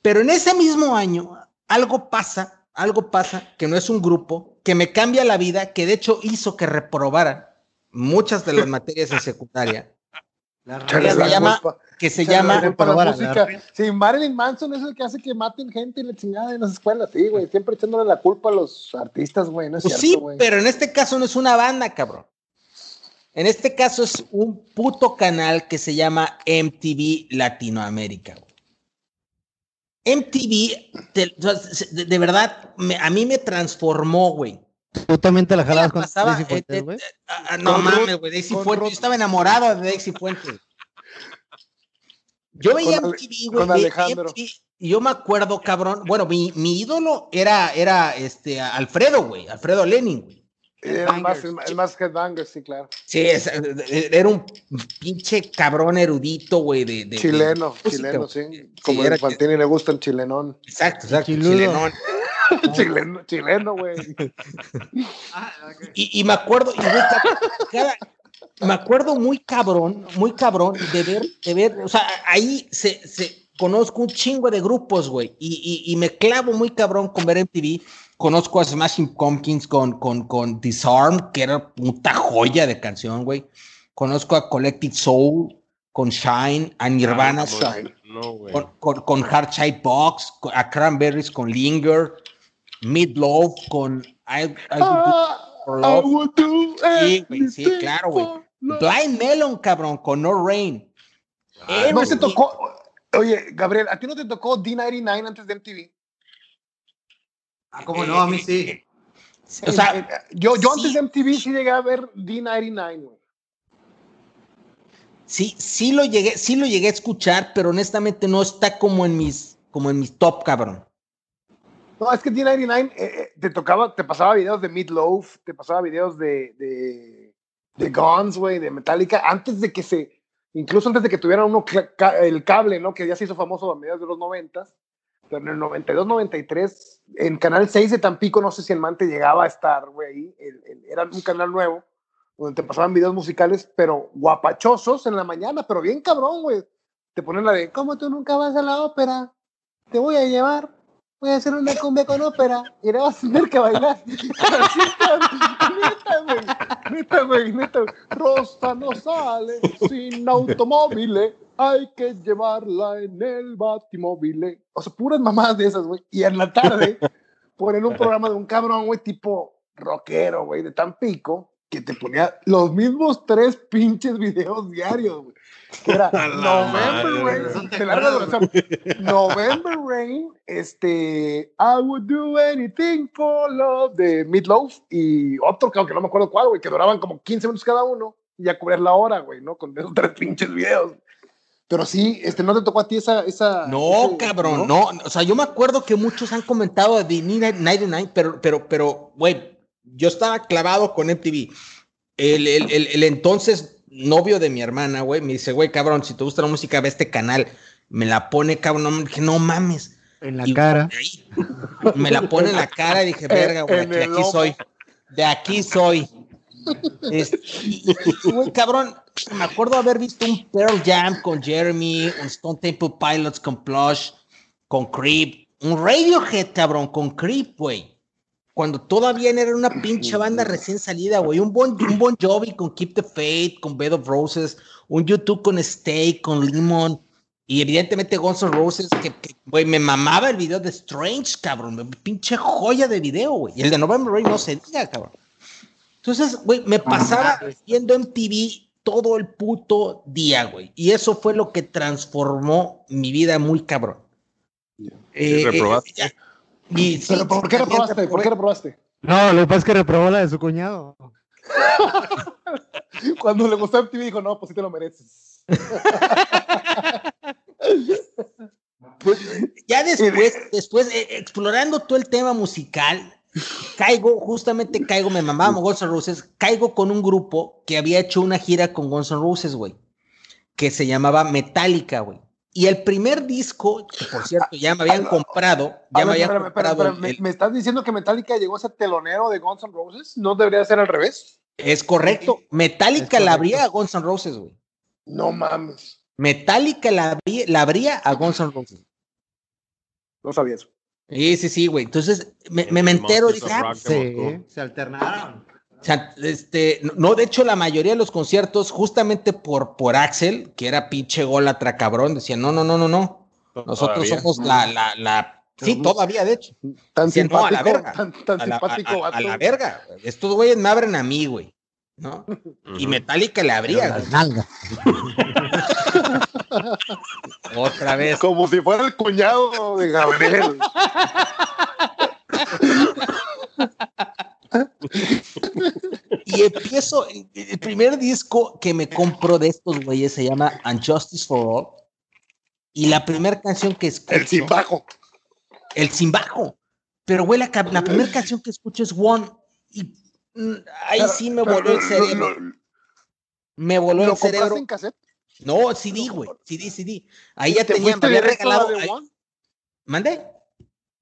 Pero en ese mismo año, algo pasa, algo pasa, que no es un grupo, que me cambia la vida, que de hecho hizo que reprobara muchas de las materias en secundaria. que se llama, que se llama Sí, Marilyn Manson es el que hace que maten gente en la chingada en las escuelas, sí, güey, siempre echándole la culpa a los artistas, güey, no es pues sí, pero en este caso no es una banda, cabrón. En este caso es un puto canal que se llama MTV Latinoamérica. Güey. MTV, de, verdad, a mí me transformó, güey. Tú también te la jalabas con Daisy Fuentes, güey. no mames, güey, Daisy Fuentes. Yo estaba enamorado de Daisy Fuentes. Yo veía MTV, güey. Con Alejandro. y yo me acuerdo, cabrón. Bueno, mi, mi ídolo era, era este, Alfredo, güey. Alfredo Lenin, güey. El más, el, más headbanger, sí, claro. Sí, era un pinche cabrón erudito, güey. De, chileno, chileno, sí. Como a Fantini le gusta el chilenón. Exacto, exacto. Chilenón. chileno, chileno, güey. y, y, me acuerdo, y me acuerdo muy cabrón, muy cabrón de ver, de ver, o sea, ahí se, se conozco un chingo de grupos, güey, y, y, y me clavo muy cabrón con ver MTV Conozco a Smashing Pumpkins con, con, con Disarm, que era puta joya de canción, güey. Conozco a Collective Soul con Shine, a Nirvana con, con, Hard Side Box, a Cranberries con Linger, Love con I, Would do sí, sí, claro, güey. Blind Melon, cabrón, con No Rain. no se tocó. Oye, Gabriel, ¿a ti no te tocó D99 antes de MTV? Ah, ¿cómo no? A mí sí. O sea, yo, yo antes de MTV sí llegué a ver D99, güey. Sí, sí lo llegué, sí lo llegué a escuchar, pero honestamente no está como en mis, como en mis top, cabrón. No, es que D99 eh, eh, te tocaba, te pasaba videos de Meatloaf, te pasaba videos de, de, de Guns, güey, de Metallica, antes de que se, incluso antes de que tuvieran uno el cable, ¿no? Que ya se hizo famoso a mediados de los noventas pero en el 92-93, en Canal 6 de Tampico, no sé si el Mante llegaba a estar, güey, era un canal nuevo, donde te pasaban videos musicales, pero guapachosos en la mañana, pero bien cabrón, güey. Te ponen la de, ¿cómo tú nunca vas a la ópera? Te voy a llevar, voy a hacer una cumbia con ópera y le vas a tener que bailar. neta, güey, neta, güey, neta. Rosa no sale sin automóviles hay que llevarla en el batimóvil. O sea, puras mamadas de esas, güey. Y en la tarde ponen un programa de un cabrón, güey, tipo rockero, güey, de Tampico, que te ponía los mismos tres pinches videos diarios, güey. Que era November Rain, November Rain, este, I would do anything for love de Meatloaf y otro que no me acuerdo cuál, güey, que duraban como 15 minutos cada uno y ya cubrir la hora, güey, ¿no? Con esos tres pinches videos. Pero sí, este, ¿no te tocó a ti esa... esa no, cabrón, ¿no? O sea, yo me acuerdo que muchos han comentado de 99, pero, pero, pero, güey, yo estaba clavado con MTV. El, el, el, entonces novio de mi hermana, güey, me dice, güey, cabrón, si te gusta la música, ve este canal. me la pone, cabrón, dije, no mames. En la cara. me la pone en la cara y dije, verga, güey, de aquí soy. De aquí soy. Este, güey, cabrón, me acuerdo haber visto un Pearl Jam con Jeremy, un Stone Temple Pilots con Plush, con Creep, un Radiohead, cabrón, con Creep, güey. Cuando todavía era una pinche banda recién salida, güey. Un bon, un bon Jovi con Keep the Faith, con Bed of Roses, un YouTube con Steak, con Lemon. Y evidentemente Guns N' Roses, que, güey, me mamaba el video de Strange, cabrón. Pinche joya de video, güey. Y el de November Rain no se diga, cabrón. Entonces, güey, me pasaba viendo MTV todo el puto día, güey. Y eso fue lo que transformó mi vida muy cabrón. Eh, ¿Reprobaste? Eh, y, ¿Pero por qué reprobaste? ¿Por qué reprobaste? No, lo que pasa es que reprobó la de su cuñado. Cuando le gustó MTV dijo, no, pues sí te lo mereces. pues, ya después, después eh, explorando todo el tema musical, caigo, justamente caigo, me mamaba Guns N' Roses, caigo con un grupo que había hecho una gira con Guns N' Roses, güey, que se llamaba Metallica, güey. Y el primer disco, que por cierto ya me habían comprado, ya me habían comprado. ¿me, estás diciendo que Metallica llegó a ser telonero de Guns N' Roses? ¿No debería ser al revés? Es correcto. Metallica la abría a Guns N' Roses, güey. No mames. Metallica la, la abría a Guns N' Roses. No sabía eso. Sí, sí, sí, güey. Entonces me, me, entero, dije, ah, sí. se alternaron. O sea, este, no, de hecho, la mayoría de los conciertos, justamente por, por Axel, que era pinche golatra cabrón, decían, no, no, no, no, no. Nosotros somos la, la, la, sí, todavía, de hecho. Tan simpático, a la verga. Tan, tan a, la, simpático a, a, la verga. Estos güeyes me abren a mí, güey. ¿No? Y Metallica le abría. Otra vez. Como si fuera el cuñado de Gabriel. y empiezo, el primer disco que me compro de estos güeyes se llama Unjustice for All. Y la primera canción que escucho. El sin bajo. El sin bajo. Pero, güey, la, la primera canción que escucho es One. Y mm, ahí sí me voló el cerebro. me voló el cerebro. en cassette? No, CD, güey. CD, CD. Ahí ya tenía, me había regalado. Ahí... ¿Mande?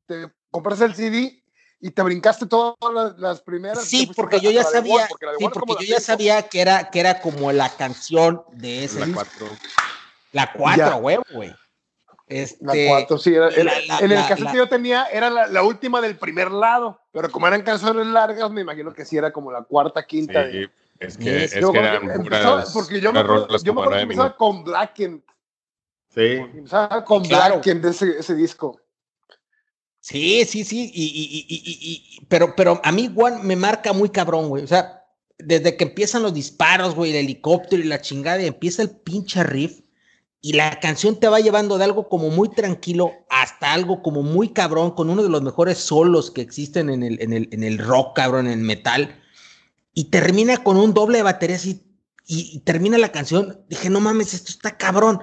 Te compraste el CD y te brincaste todas las, primeras. Sí, porque yo ya sabía, sí, porque yo ya sabía que era, que era como la canción de ese. La 4. La 4, huevo, güey. Este, la 4, sí. Era, la, la, en el cassette que yo tenía era la, última del primer lado, pero como eran canciones largas, me imagino que sí era como la cuarta, quinta. Sí, es que, es, que eran puras, Porque yo me acuerdo, yo me acuerdo que empezaba con Blacken. Sí. Empezaba con claro. Blacken de ese, ese disco. Sí, sí, sí, y, y, y, pero, pero a mí Juan me marca muy cabrón, güey. O sea, desde que empiezan los disparos, güey, el helicóptero y la chingada, y empieza el pinche riff, y la canción te va llevando de algo como muy tranquilo hasta algo como muy cabrón, con uno de los mejores solos que existen en el, en el, en el rock, cabrón, en el metal, y termina con un doble de batería así, y, termina la canción. Dije, no mames, esto está cabrón.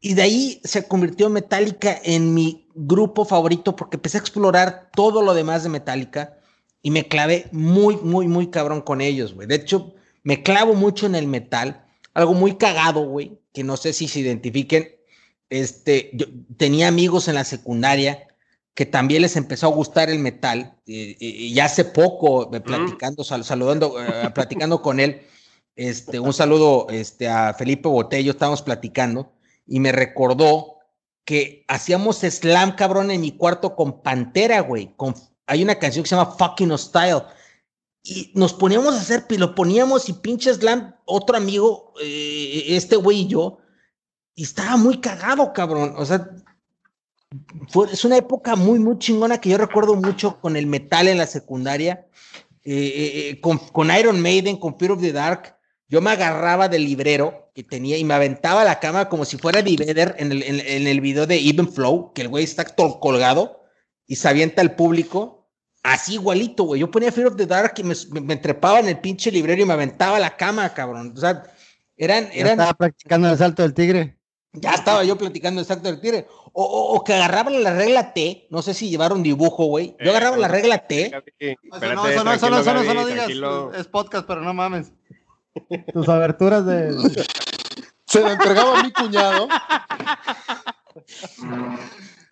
Y de ahí se convirtió Metallica en mi grupo favorito porque empecé a explorar todo lo demás de Metallica y me clavé muy, muy, muy cabrón con ellos, güey. De hecho, me clavo mucho en el metal. Algo muy cagado, güey, que no sé si se identifiquen. Este, yo tenía amigos en la secundaria que también les empezó a gustar el metal. Y, y hace poco, mm. platicando, saludando, eh, platicando con él, este, un saludo este, a Felipe Botello, estábamos platicando y me recordó que hacíamos slam, cabrón, en mi cuarto con Pantera, güey. Con, hay una canción que se llama Fucking Hostile. Y nos poníamos a hacer, lo poníamos y pinche slam, otro amigo, eh, este güey y yo, y estaba muy cagado, cabrón. O sea, fue, es una época muy, muy chingona que yo recuerdo mucho con el metal en la secundaria, eh, eh, con, con, Iron Maiden, con Fear of the Dark. Yo me agarraba del librero que tenía y me aventaba a la cama como si fuera Eddie Vedder en el, en, en el video de Even Flow, que el güey está colgado y se avienta al público. Así igualito, güey. Yo ponía Fear of the Dark y me, me, trepaba en el pinche librero y me aventaba a la cama, cabrón. O sea, eran. eran... estaba practicando el salto del tigre. Ya estaba yo platicando el salto del tigre. O, o, o, que agarraban la regla T. No sé si llevaron dibujo, güey. Yo agarraba eh, la regla T. Espérate, no, eso no, eso no, eso no, eso no digas. Es podcast, pero no mames. Tus aberturas de. Se lo entregaba a mi cuñado.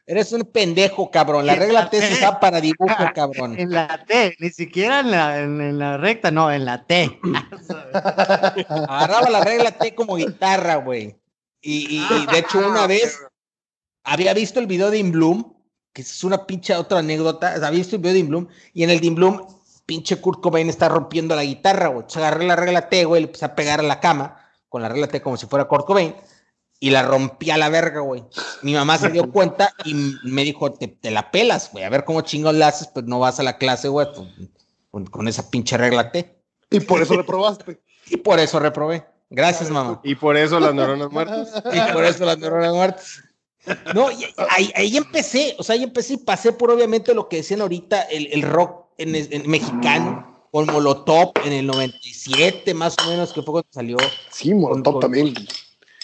Eres un pendejo, cabrón. La regla T se usa para dibujo, cabrón. En la T, ni siquiera en la, en, la recta, no, en la T. Agarraba la regla T como guitarra, güey. Y, y, de hecho, una vez había visto el video de Inbloom, que es una pinche otra anécdota. Había visto el video de Inbloom, y en el de Inbloom, pinche Kurt Cobain está rompiendo la guitarra, güey. Entonces agarré la regla T, güey, le empecé a pegar a la cama con la regla T como si fuera Kurt Cobain y la rompí a la verga, güey. Mi mamá se dio cuenta y me dijo, te, la pelas, güey, a ver cómo chingos la haces, pues no vas a la clase, güey, pues, con, esa pinche regla T. Y por eso reprobaste. y por eso reprobé. Gracias, mamá. Y por eso las neuronas muertas. y por eso las neuronas muertas. No, ahí, empecé, o sea, ahí empecé y pasé por obviamente lo que decían ahorita, el, rock en, mexicano, con Molotov en el 97, más o menos, que fue cuando salió. Sí, Molotov también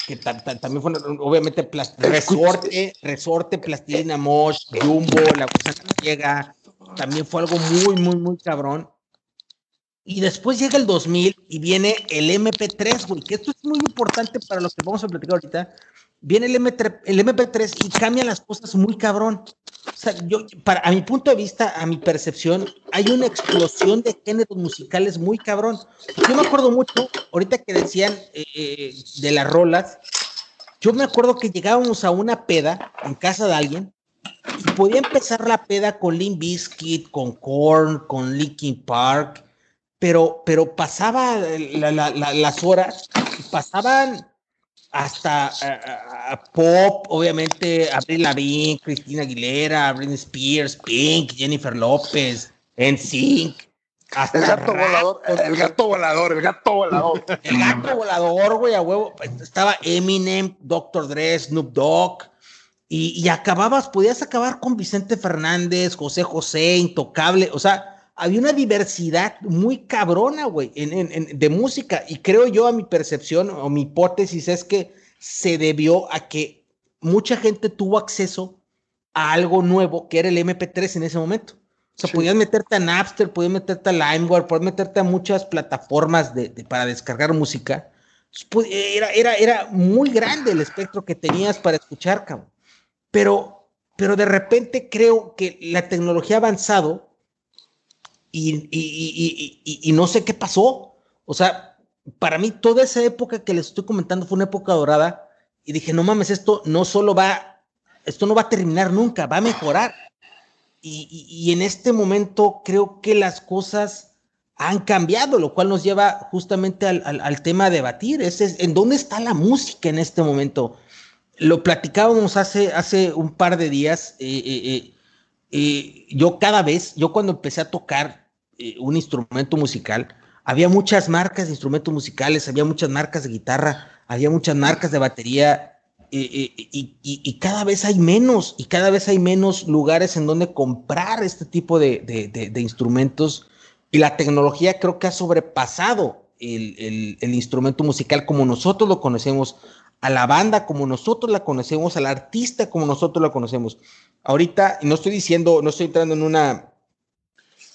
que también fue obviamente resorte, resorte, plastilina mosh, jumbo, la cosa llega, también fue algo muy, muy, muy cabrón. Y después llega el 2000 y viene el MP3, güey, que esto es muy importante para lo que vamos a platicar ahorita. Viene el, MP3, el MP3 y cambian las cosas muy cabrón. O sea, yo, para, a mi punto de vista, a mi percepción, hay una explosión de géneros musicales muy cabrón. Yo me acuerdo mucho, ahorita que decían eh, de las rolas, yo me acuerdo que llegábamos a una peda en casa de alguien y podía empezar la peda con Limp Bizkit, con Korn, con Linkin Park, pero, pero pasaba las horas, pasaban hasta pop, obviamente, Abril Lavigne, Cristina Aguilera, Britney Spears, Pink, Jennifer López, NSYNC. Hasta el gato volador, el gato volador, el gato volador. El gato volador, güey, a huevo. Estaba Eminem, Dr. Dre, Snoop Dogg. Y, y acababas, podías acabar con Vicente Fernández, José José, Intocable. O sea, había una diversidad muy cabrona, güey, de música. Y creo yo, a mi percepción o mi hipótesis es que se debió a que mucha gente tuvo acceso a algo nuevo que era el MP3 en ese momento. O sea, podías meterte a Napster, podías meterte a LimeWire, podías meterte a muchas plataformas de, para descargar música. Pues, era, era, era muy grande el espectro que tenías para escuchar, cabrón. Pero, pero de repente creo que la tecnología ha avanzado y, no sé qué pasó. O sea, para mí toda esa época que les estoy comentando fue una época dorada y dije, no mames, esto no solo va, esto no va a terminar nunca, va a mejorar. Y, en este momento creo que las cosas han cambiado, lo cual nos lleva justamente al, tema de debatir, es, en dónde está la música en este momento. Lo platicábamos hace, hace un par de días. Eh, eh, eh, yo cada vez, yo cuando empecé a tocar, eh, un instrumento musical, había muchas marcas de instrumentos musicales, había muchas marcas de guitarra, había muchas marcas de batería, eh, eh, y, cada vez hay menos, y cada vez hay menos lugares en donde comprar este tipo de, instrumentos, y la tecnología creo que ha sobrepasado el, el, instrumento musical como nosotros lo conocemos, a la banda como nosotros la conocemos, al artista como nosotros la conocemos. Ahorita, no estoy diciendo, no estoy entrando en una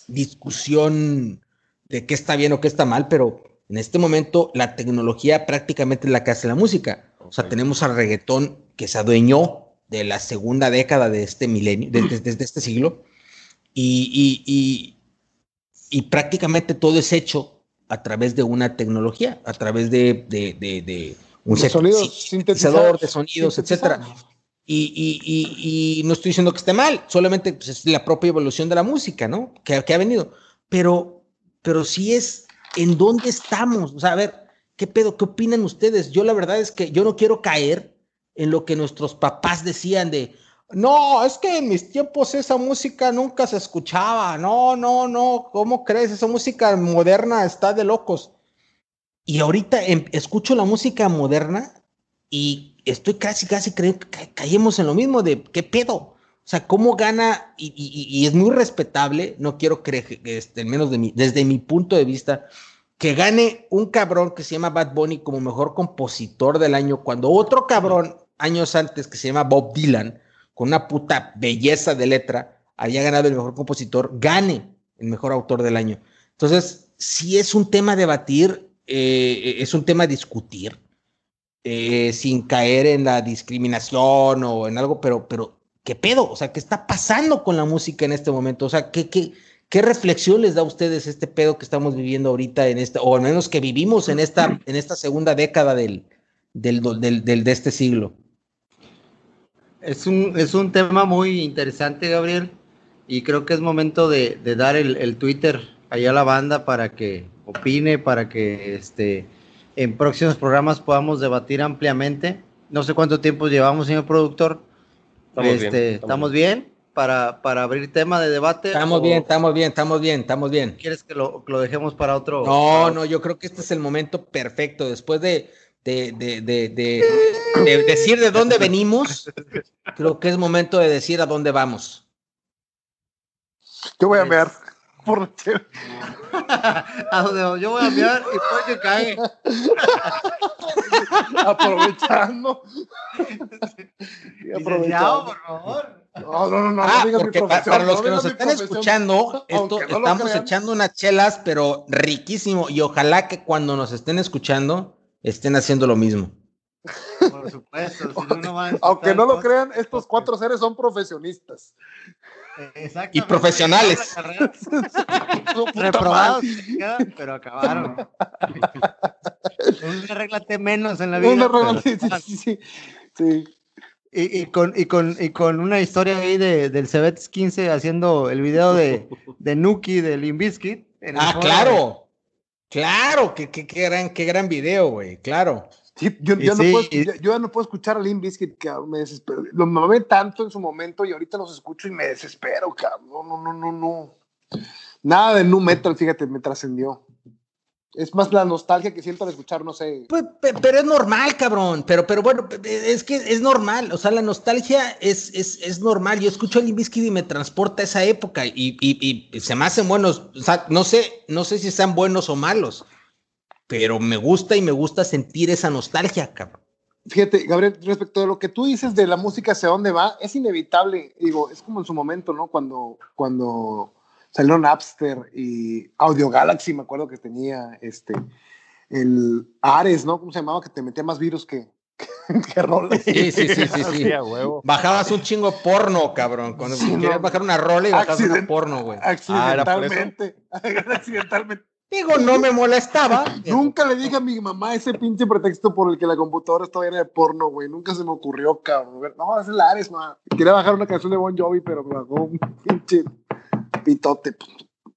discusión de qué está bien o qué está mal, pero en este momento la tecnología prácticamente es la que hace la música. O sea, tenemos al reggaetón que se adueñó de la segunda década de este milenio, desde de, este siglo, y, y, y, prácticamente todo es hecho a través de una tecnología, a través de, de un sintetizador de sonidos, etcétera. Y, no estoy diciendo que esté mal, solamente pues, es la propia evolución de la música, ¿no? Que, ha venido. Pero, pero sí es en dónde estamos. O sea, a ver, ¿qué pedo? ¿Qué opinan ustedes? Yo la verdad es que yo no quiero caer en lo que nuestros papás decían de, no, es que en mis tiempos esa música nunca se escuchaba. No, no, no, ¿cómo crees? Esa música moderna está de locos. Y ahorita em, escucho la música moderna y estoy casi, casi creyendo que caemos en lo mismo de qué pedo. O sea, cómo gana, y, es muy respetable, no quiero creer este, menos de mi, desde mi punto de vista, que gane un cabrón que se llama Bad Bunny como mejor compositor del año, cuando otro cabrón años antes que se llama Bob Dylan, con una puta belleza de letra, había ganado el mejor compositor, gane el mejor autor del año. Entonces, si es un tema debatir, eh, es un tema discutir, eh, sin caer en la discriminación o en algo, pero, pero, ¿qué pedo? O sea, ¿qué está pasando con la música en este momento? O sea, ¿qué, qué, qué reflexión les da a ustedes este pedo que estamos viviendo ahorita en esta, o al menos que vivimos en esta, en esta segunda década del, del, del, del de este siglo? Es un, es un tema muy interesante, Gabriel, y creo que es momento de, dar el, el, Twitter allá a la banda para que opine, para que este, en próximos programas podamos debatir ampliamente. No sé cuánto tiempo llevamos, señor productor. Estamos este, bien. Estamos, ¿estamos bien. bien para, para, abrir tema de debate? Estamos o... bien, estamos bien, estamos bien, estamos bien. ¿Quieres que lo, lo dejemos para otro? No, para no, yo creo que este es el momento perfecto. Después de, de, de, de, de, decir de dónde venimos, creo que es momento de decir a dónde vamos. Yo voy a ver. Por... a donde yo voy a enviar y puede que cae. Aprovechando. y aprovechando. por favor. No, no, no, no. Ah, no porque para, para, los que nos están escuchando, esto, no estamos echando unas chelas, pero riquísimo. Y ojalá que cuando nos estén escuchando, estén haciendo lo mismo. Por supuesto. Si no Aunque no lo crean, estos cuatro seres son profesionistas. Y profesionales. Reprobados, pero acabaron. Una regla menos en la vida. Una regla, sí, sí, sí. sí. Y, y, con, y, con, y con una historia ahí de, del Cebets 15 haciendo el video de, de Nuki de Limbiskit. Ah, claro. Claro, qué, qué, qué, gran, qué gran video, güey, claro. Sí, yo, yo, sí, no puedo, y... yo, ya no puedo escuchar a Limp Bizkit, cabrón, me desespero. Lo mamé tanto en su momento y ahorita los escucho y me desespero, cabrón. No, no, no, no, no. Nada de nu metal, fíjate, me trascendió. Es más la nostalgia que siento al escuchar, no sé. Pues, pero es normal, cabrón. Pero, pero bueno, es que es normal. O sea, la nostalgia es, es, es normal. Yo escucho a Limp Bizkit y me transporta a esa época y, y, y se me hacen buenos. O sea, no sé, no sé si sean buenos o malos pero me gusta y me gusta sentir esa nostalgia, cabrón. Fíjate, Gabriel, respecto a lo que tú dices de la música hacia dónde va, es inevitable, digo, es como en su momento, ¿no? Cuando, cuando salió Napster y Audio Galaxy, me acuerdo que tenía este, el Ares, ¿no? ¿Cómo se llamaba? Que te metía más virus que, que roles. Sí, sí, sí, sí, sí. Bajabas un chingo porno, cabrón. Cuando sí, querías no. bajar una rola y bajabas Accident una porno, güey. Accidentalmente. Ah, accidentalmente. Digo, no me molestaba. Nunca le dije a mi mamá ese pinche pretexto por el que la computadora estaba llena de porno, güey. Nunca se me ocurrió, cabrón. No, es el Ares, ma. Quería bajar una canción de Bon Jovi, pero me bajó un pinche pitote.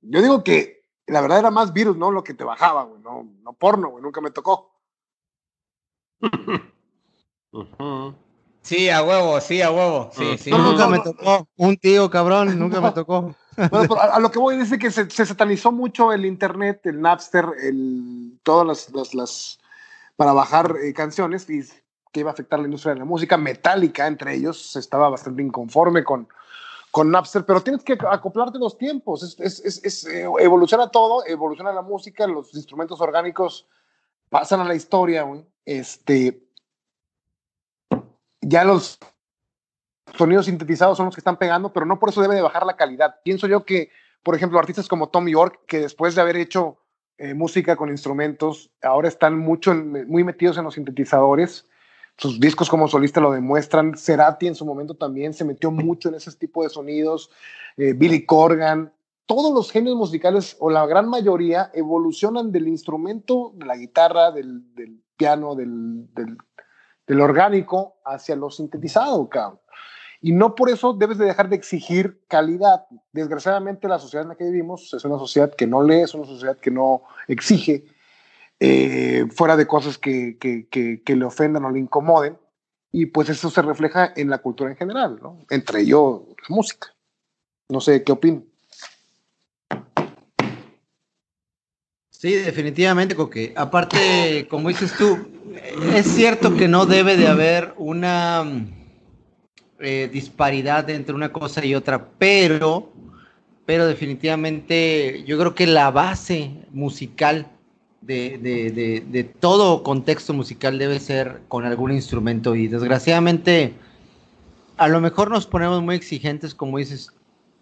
Yo digo que la verdad era más virus, ¿no? Lo que te bajaba, güey. No, no porno, güey. Nunca me tocó. Sí, a huevo, sí, a huevo. Sí, sí. No, nunca me tocó. Un tío, cabrón, nunca me tocó. Bueno, a, a, lo que voy es que se, se, satanizó mucho el internet, el Napster, el, todas las, las, las para bajar eh, canciones y que iba a afectar la industria de la música. Metallica, entre ellos, estaba bastante inconforme con, con Napster, pero tienes que acoplarte los tiempos. Es, es, es, es eh, evoluciona todo, evoluciona la música, los instrumentos orgánicos pasan a la historia, güey. Este, ya los sonidos sintetizados son los que están pegando, pero no por eso debe de bajar la calidad. Pienso yo que, por ejemplo, artistas como Tom York, que después de haber hecho eh, música con instrumentos, ahora están mucho muy metidos en los sintetizadores. Sus discos como solista lo demuestran. Cerati en su momento también se metió mucho en ese tipo de sonidos. Eh, Billy Corgan. Todos los géneros musicales, o la gran mayoría, evolucionan del instrumento, de la guitarra, del, piano, del, del, del orgánico, hacia lo sintetizado, cabrón. Y no por eso debes de dejar de exigir calidad. Desgraciadamente la sociedad en la que vivimos es una sociedad que no lee, es una sociedad que no exige, eh, fuera de cosas que, que, que, le ofendan o le incomoden. Y pues eso se refleja en la cultura en general, ¿no? entre ello la música. No sé, ¿qué opinan? Sí, definitivamente, porque aparte, como dices tú, es cierto que no debe de haber una eh, disparidad entre una cosa y otra, pero, pero definitivamente yo creo que la base musical de, de, de, todo contexto musical debe ser con algún instrumento y desgraciadamente a lo mejor nos ponemos muy exigentes, como dices,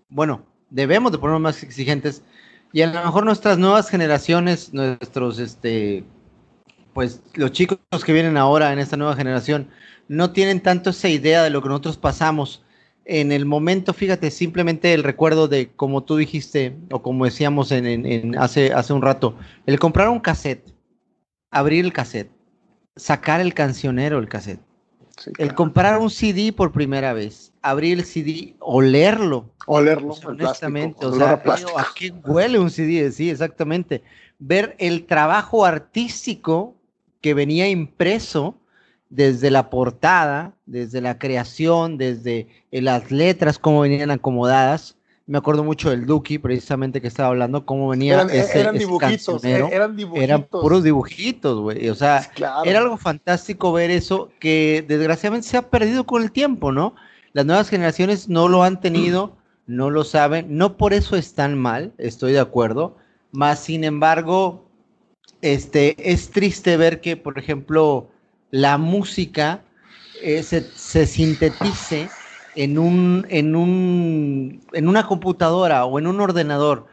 bueno, debemos de ponernos más exigentes y a lo mejor nuestras nuevas generaciones, nuestros, este, pues los chicos que vienen ahora en esta nueva generación no tienen tanto esa idea de lo que nosotros pasamos. En el momento, fíjate, simplemente el recuerdo de, como tú dijiste, o como decíamos en, hace, hace un rato, el comprar un cassette, abrir el cassette, sacar el cancionero el cassette, el comprar un CD por primera vez, abrir el CD, olerlo. Olerlo, honestamente. o sea, ¿a qué huele un CD? Sí, exactamente. Ver el trabajo artístico que venía impreso desde la portada, desde la creación, desde las letras, cómo venían acomodadas. Me acuerdo mucho del Duki, precisamente que estaba hablando, cómo venía eran, ese, eran dibujitos, eran dibujitos. Eran puros dibujitos, güey. O sea, era algo fantástico ver eso que desgraciadamente se ha perdido con el tiempo, ¿no? Las nuevas generaciones no lo han tenido, no lo saben, no por eso están mal, estoy de acuerdo, más sin embargo, este, es triste ver que, por ejemplo, la música eh, se, sintetice en, un, en, un, en una computadora o en un ordenador.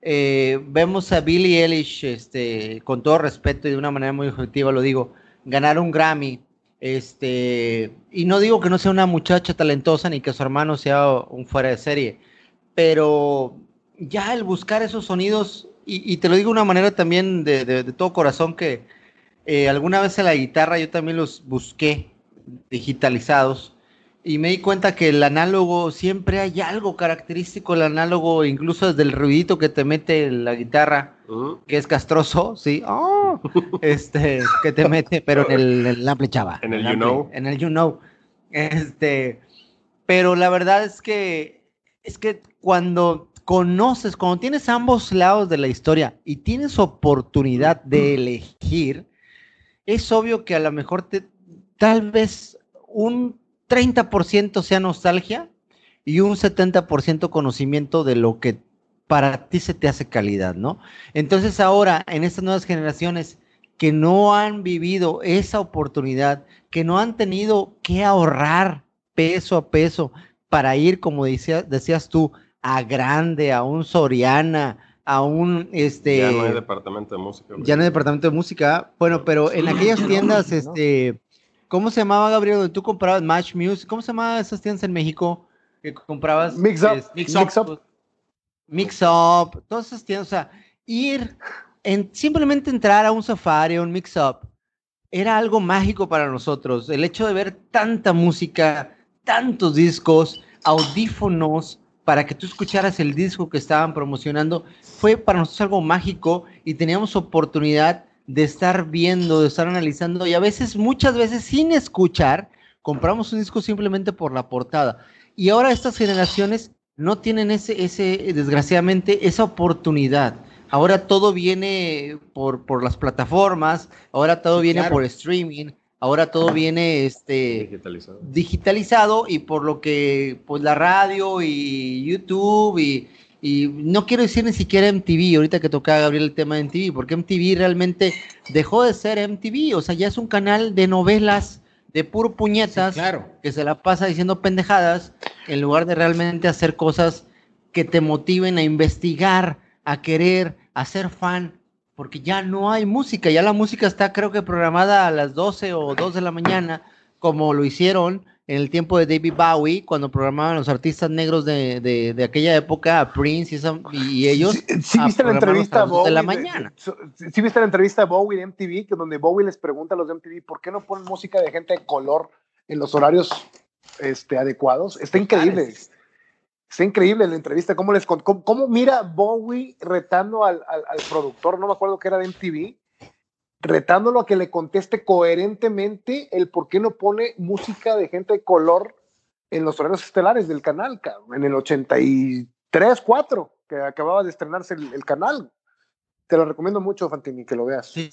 Eh, vemos a Billie Eilish, este, con todo respeto y de una manera muy objetiva lo digo, ganar un Grammy. Este, y no digo que no sea una muchacha talentosa ni que su hermano sea un fuera de serie, pero ya el buscar esos sonidos, y, te lo digo de una manera también de todo corazón que, eh, alguna vez en la guitarra yo también los busqué digitalizados y me di cuenta que el análogo siempre hay algo característico el análogo, incluso desde el ruidito que te mete la guitarra, que es castroso, sí, oh, este, que te mete, pero en el, el ample chava. En el, you know. En el you know. Este, pero la verdad es que, es que cuando conoces, cuando tienes ambos lados de la historia y tienes oportunidad de elegir, es obvio que a lo mejor tal vez un 30% sea nostalgia y un 70% conocimiento de lo que para ti se te hace calidad, ¿no? Entonces ahora, en estas nuevas generaciones que no han vivido esa oportunidad, que no han tenido que ahorrar peso a peso para ir, como decías tú, a grande, a un Soriana, a un este ya no hay departamento de música ya no hay departamento de música. Bueno pero en aquellas tiendas este cómo se llamaba Gabriel donde tú comprabas Match Music cómo se llamaban esas tiendas en México que comprabas Mix Up Mix, Up, Mix Up todas esas tiendas. O sea ir en simplemente entrar a un Safari a un Mix Up era algo mágico para nosotros. El hecho de ver tanta música tantos discos audífonos para que tú escucharas el disco que estaban promocionando, fue para nosotros algo mágico y teníamos oportunidad de estar viendo, de estar analizando y a veces, muchas veces sin escuchar, compramos un disco simplemente por la portada. Y ahora estas generaciones no tienen ese, ese desgraciadamente, esa oportunidad. Ahora todo viene por, por las plataformas, ahora todo viene por streaming, ahora todo viene este digitalizado. digitalizado. y por lo que pues la radio y YouTube y, no quiero decir ni siquiera MTV, ahorita que toca Gabriel el tema de MTV, porque MTV realmente dejó de ser MTV, o sea, ya es un canal de novelas de puro puñetas claro. que se la pasa diciendo pendejadas en lugar de realmente hacer cosas que te motiven a investigar, a querer, a ser fan porque ya no hay música, ya la música está creo que programada a las 12 o 2 de la mañana, como lo hicieron en el tiempo de David Bowie, cuando programaban los artistas negros de, de, aquella época, Prince y, ellos. Sí, viste la entrevista a Bowie. De la mañana. sí, viste la entrevista a Bowie de MTV, que donde Bowie les pregunta a los de MTV, ¿por qué no ponen música de gente de color en los horarios este, adecuados? Está increíble. Está increíble la entrevista, cómo, les, cómo, cómo mira Bowie retando al, al, productor, no me acuerdo que era de MTV, retándolo a que le conteste coherentemente el por qué no pone música de gente de color en los horarios estelares del canal, en el 83, 4, que acababa de estrenarse el, canal. Te lo recomiendo mucho, Fantini, que lo veas. Sí,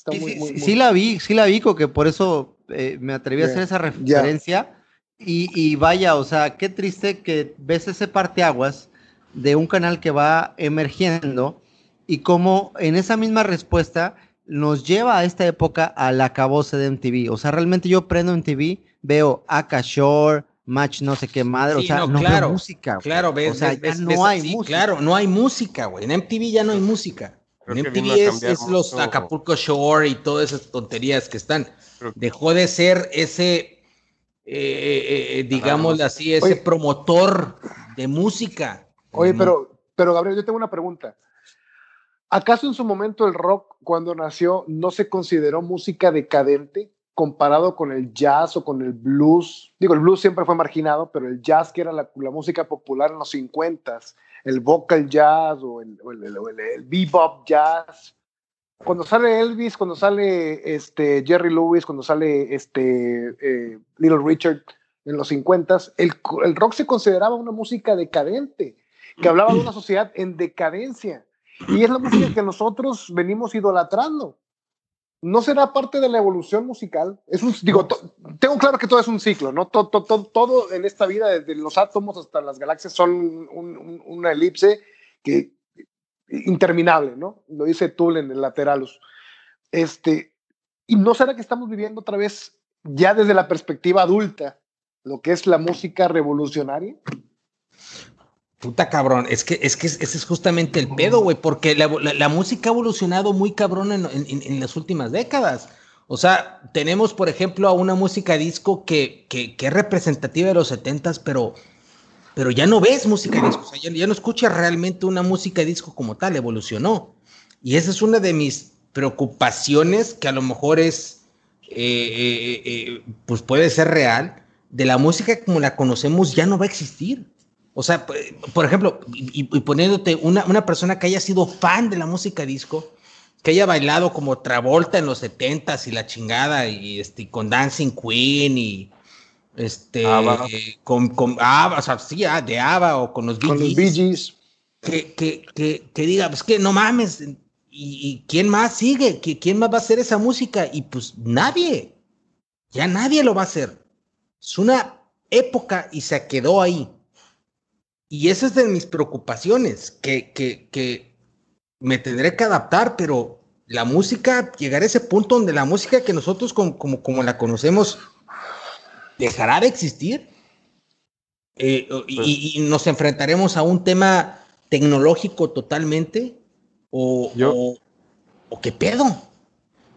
sí, la vi, sí la vi, que por eso eh, me atreví a hacer esa referencia. Y, vaya, o sea, qué triste que ves ese parteaguas de un canal que va emergiendo y cómo en esa misma respuesta nos lleva a esta época al acabose de MTV. O sea, realmente yo prendo MTV, veo Aka Shore, Match no sé qué madre, o sea, no, claro, música. Claro, ves, o sea, ves, no hay música. Claro, no hay música, güey. En MTV ya no hay música. MTV es, los Acapulco Shore y todas esas tonterías que están. Dejó de ser ese, eh, eh, digamos así, ese promotor de música. Oye, pero, pero Gabriel, yo tengo una pregunta. ¿Acaso en su momento el rock, cuando nació, no se consideró música decadente comparado con el jazz o con el blues? Digo, el blues siempre fue marginado, pero el jazz, que era la, música popular en los 50 el vocal jazz o el, el, bebop jazz. Cuando sale Elvis, cuando sale este, Jerry Lewis, cuando sale este, eh, Little Richard en los 50 el, el rock se consideraba una música decadente, que hablaba de una sociedad en decadencia y es la música que nosotros venimos idolatrando. ¿No será parte de la evolución musical? Es un, digo, tengo claro que todo es un ciclo, ¿no? Todo, todo, todo, en esta vida, desde los átomos hasta las galaxias, son una elipse que, interminable, ¿no? Lo dice Tull en el Lateralus. Este, ¿Y no será que estamos viviendo otra vez, ya desde la perspectiva adulta, lo que es la música revolucionaria? Puta cabrón, es que, es que ese es justamente el pedo, güey, porque la, música ha evolucionado muy cabrón en, las últimas décadas. O sea, tenemos, por ejemplo, a una música disco que, que, es representativa de los setentas, pero, pero ya no ves música disco, o sea, ya, no escuchas realmente una música disco como tal, evolucionó. Y esa es una de mis preocupaciones que a lo mejor es, eh, eh, eh, pues puede ser real, de la música como la conocemos ya no va a existir. O sea, por ejemplo, y, poniéndote una, una, persona que haya sido fan de la música disco, que haya bailado como Travolta en los 70 y la chingada, y este, con Dancing Queen y este con, con o sea, sí, ah, de Ava o con los Bee Gees. Que, que, que, que, diga, pues que no mames, ¿y, ¿y, quién más sigue? ¿Quién más va a hacer esa música? Y pues nadie, ya nadie lo va a hacer. Es una época y se quedó ahí. Y esa es de mis preocupaciones, que, que, que me tendré que adaptar, pero la música, llegar a ese punto donde la música que nosotros como, como, la conocemos dejará de existir. Eh, y, y, nos enfrentaremos a un tema tecnológico totalmente o, o, o, qué pedo.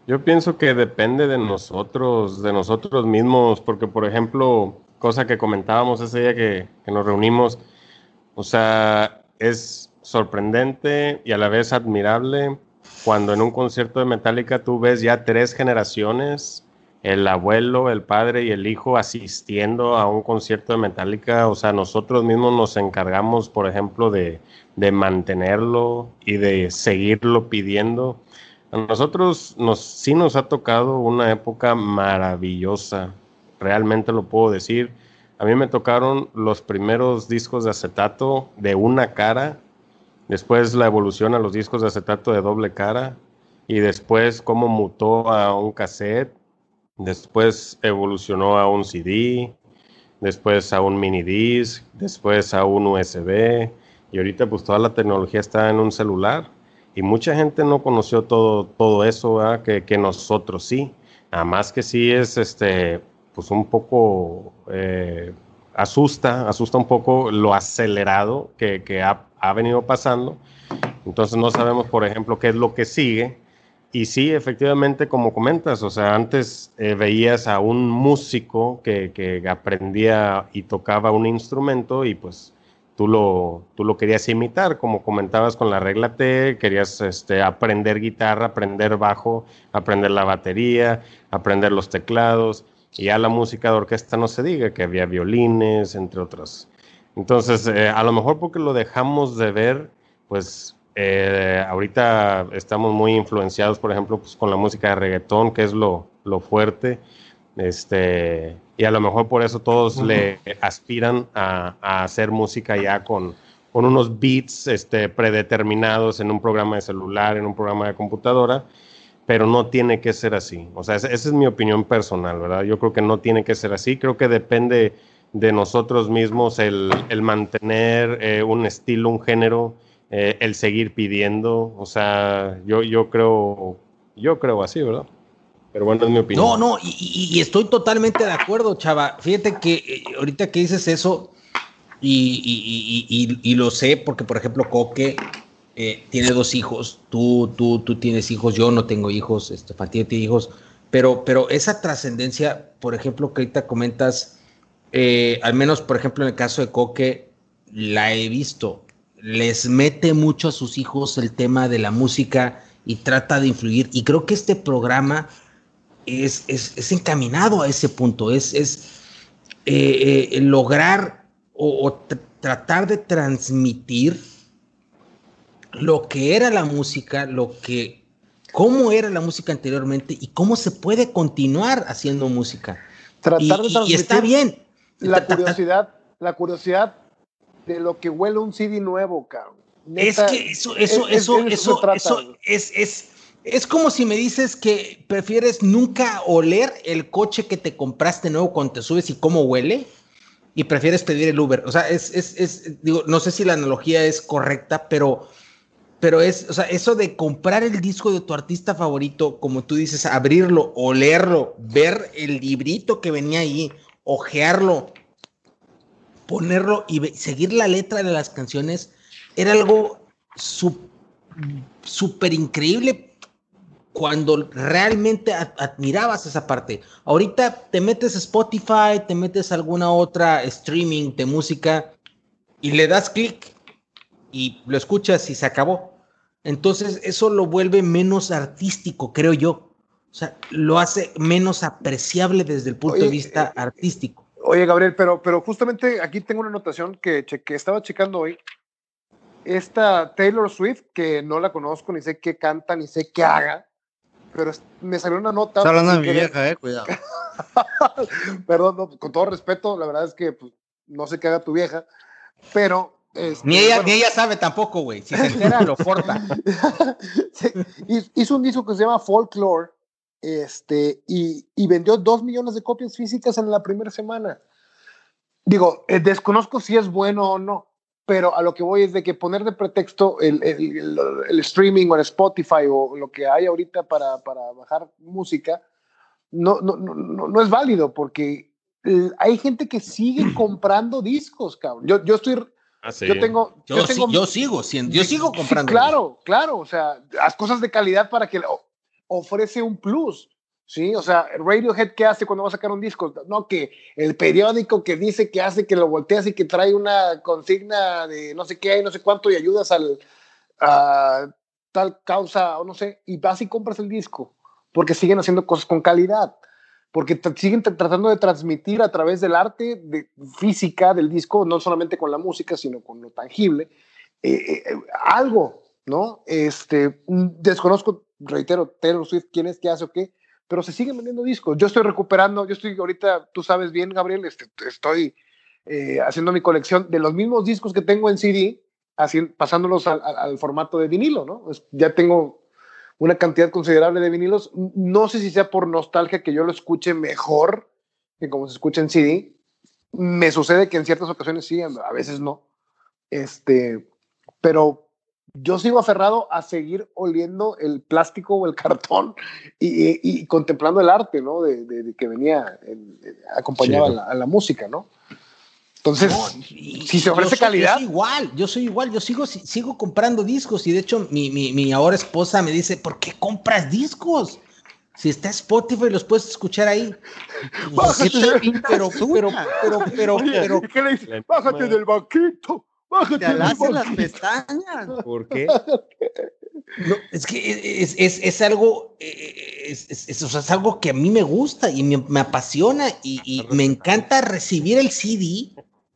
Yo pienso que depende de nosotros, de nosotros mismos, porque por ejemplo, cosa que comentábamos ese día que, que nos reunimos, o sea, es sorprendente y a la vez admirable cuando en un concierto de Metallica tú ves ya tres generaciones, el abuelo, el padre y el hijo asistiendo a un concierto de Metallica. O sea, nosotros mismos nos encargamos, por ejemplo, de, de mantenerlo y de seguirlo pidiendo. A nosotros nos, sí nos ha tocado una época maravillosa, realmente lo puedo decir a mí me tocaron los primeros discos de acetato de una cara, después la evolución a los discos de acetato de doble cara y después cómo mutó a un cassette, después evolucionó a un CD, después a un mini disc, después a un USB y ahorita pues toda la tecnología está en un celular y mucha gente no conoció todo, todo eso que, que, nosotros sí. Nada más que sí es este pues un poco eh, asusta, asusta un poco lo acelerado que, ha, venido pasando. Entonces no sabemos, por ejemplo, qué es lo que sigue. Y sí, efectivamente, como comentas, o sea, antes eh, veías a un músico que, que, aprendía y tocaba un instrumento y pues tú lo, tú lo querías imitar, como comentabas con la regla T, querías este, aprender guitarra, aprender bajo, aprender la batería, aprender los teclados. Y ya la música de orquesta no se diga, que había violines, entre otras. Entonces, eh, a lo mejor porque lo dejamos de ver, pues eh, ahorita estamos muy influenciados, por ejemplo, pues, con la música de reggaetón, que es lo, lo fuerte. Este, y a lo mejor por eso todos le aspiran a, a, hacer música ya con, con unos beats este, predeterminados en un programa de celular, en un programa de computadora pero no tiene que ser así. O sea, esa, es mi opinión personal, ¿verdad? Yo creo que no tiene que ser así. Creo que depende de nosotros mismos el, mantener eh, un estilo, un género, eh, el seguir pidiendo. O sea, yo, yo creo, yo creo así, ¿verdad? Pero bueno, es mi opinión. No, no, y, estoy totalmente de acuerdo, chava. Fíjate que eh, ahorita que dices eso, y, y, lo sé, porque por ejemplo, Coque eh, tiene dos hijos, tú, tú, tú tienes hijos, yo no tengo hijos, este, tiene hijos, pero, pero esa trascendencia, por ejemplo, que ahorita comentas, eh, al menos, por ejemplo, en el caso de Coque, la he visto, les mete mucho a sus hijos el tema de la música y trata de influir, y creo que este programa es, es, encaminado a ese punto, es, es eh, lograr o, o tratar de transmitir lo que era la música, lo que, cómo era la música anteriormente y cómo se puede continuar haciendo música. Tratar y, de transmitir y está bien. La curiosidad, la curiosidad de lo que huele un CD nuevo, cabrón. es que eso, eso, eso, eso, eso es, es, es como si me dices que prefieres nunca oler el coche que te compraste nuevo cuando te subes y cómo huele y prefieres pedir el Uber. O sea, es, es, es digo, no sé si la analogía es correcta, pero pero es, o sea, eso de comprar el disco de tu artista favorito, como tú dices, abrirlo, olerlo, ver el librito que venía ahí, ojearlo, ponerlo y seguir la letra de las canciones, era algo súper increíble cuando realmente admirabas esa parte. Ahorita te metes a Spotify, te metes a alguna otra streaming de música y le das clic y lo escuchas y se acabó. Entonces, eso lo vuelve menos artístico, creo yo. O sea, lo hace menos apreciable desde el punto de vista eh, artístico. Oye, Gabriel, pero, pero justamente aquí tengo una anotación que, que estaba checando hoy. Esta Taylor Swift, que no la conozco, ni sé qué canta, ni sé qué haga, pero me salió una nota. Está hablando de mi vieja, eh, cuidado. Perdón, con todo respeto, la verdad es que pues, no sé qué haga tu vieja, pero este, ni, ella, ni ella sabe tampoco, güey. Si se entera, lo forta. Hizo un disco que se llama Folklore este, y, y, vendió dos millones de copias físicas en la primera semana. Digo, eh, desconozco si es bueno o no, pero a lo que voy es de que poner de pretexto el, el, el, streaming o el Spotify o lo que hay ahorita para, para bajar música no, no, no, no, es válido porque hay gente que sigue comprando discos, cabrón. Yo, yo estoy Ah, yo tengo. Yo, yo, sigo siendo, yo sigo comprando. claro, claro. O sea, las cosas de calidad para que ofrece un plus. Sí, o sea, Radiohead, ¿qué hace cuando va a sacar un disco? No, que el periódico que dice que hace que lo volteas y que trae una consigna de no sé qué, no sé cuánto y ayudas al a tal causa o no sé, y vas y compras el disco, porque siguen haciendo cosas con calidad porque siguen tratando de transmitir a través del arte de, física del disco, no solamente con la música, sino con lo tangible, eh, eh, algo, ¿no? Este, desconozco, reitero, Taylor Swift, quién es, qué hace o qué, pero se siguen vendiendo discos. Yo estoy recuperando, yo estoy ahorita, tú sabes bien, Gabriel, este, estoy eh, haciendo mi colección de los mismos discos que tengo en CD, así, pasándolos al, formato de vinilo, ¿no? ya tengo una cantidad considerable de vinilos. No sé si sea por nostalgia que yo lo escuche mejor que como se escucha en CD. Me sucede que en ciertas ocasiones sí, a veces no. Este, pero yo sigo aferrado a seguir oliendo el plástico o el cartón y, contemplando el arte, ¿no? De, que venía, acompañaba a la música, ¿no? Entonces, si se ofrece calidad. Yo soy igual, yo soy igual, yo sigo, sigo comprando discos y de hecho mi, mi, mi ahora esposa me dice, ¿por qué compras discos? Si está Spotify, los puedes escuchar ahí. Bájate, pero, pero, pero, pero, pero, ¿qué le dice? Bájate del banquito. Bájate Te las pestañas. ¿Por qué? No, es que es, es, es algo, es, es, algo que a mí me gusta y me, me apasiona y, y, me encanta recibir el CD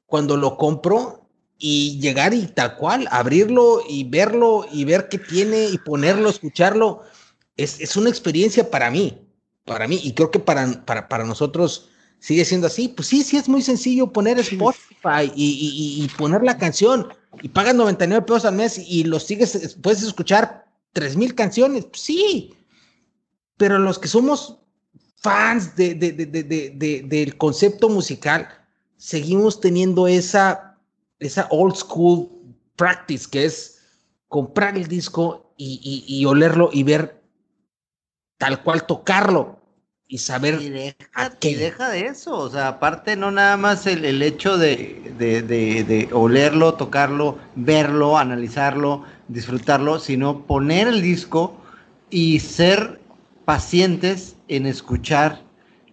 cuando lo compro y llegar y tal cual, abrirlo y verlo y ver qué tiene y ponerlo, escucharlo, es, es una experiencia para mí, para mí, y creo que para, para, para, nosotros sigue siendo así. Pues sí, sí es muy sencillo poner Spotify y, y, y poner la canción y pagas 99 pesos al mes y lo sigues, puedes escuchar 3000 canciones, pues sí, pero los que somos fans de, de, de, del concepto musical, seguimos teniendo esa, esa old school practice que es comprar el disco y, y, olerlo y ver tal cual tocarlo y saber y deja, deja de eso, o sea, aparte no nada más el, hecho de, de, olerlo, tocarlo, verlo, analizarlo, disfrutarlo, sino poner el disco y ser pacientes en escuchar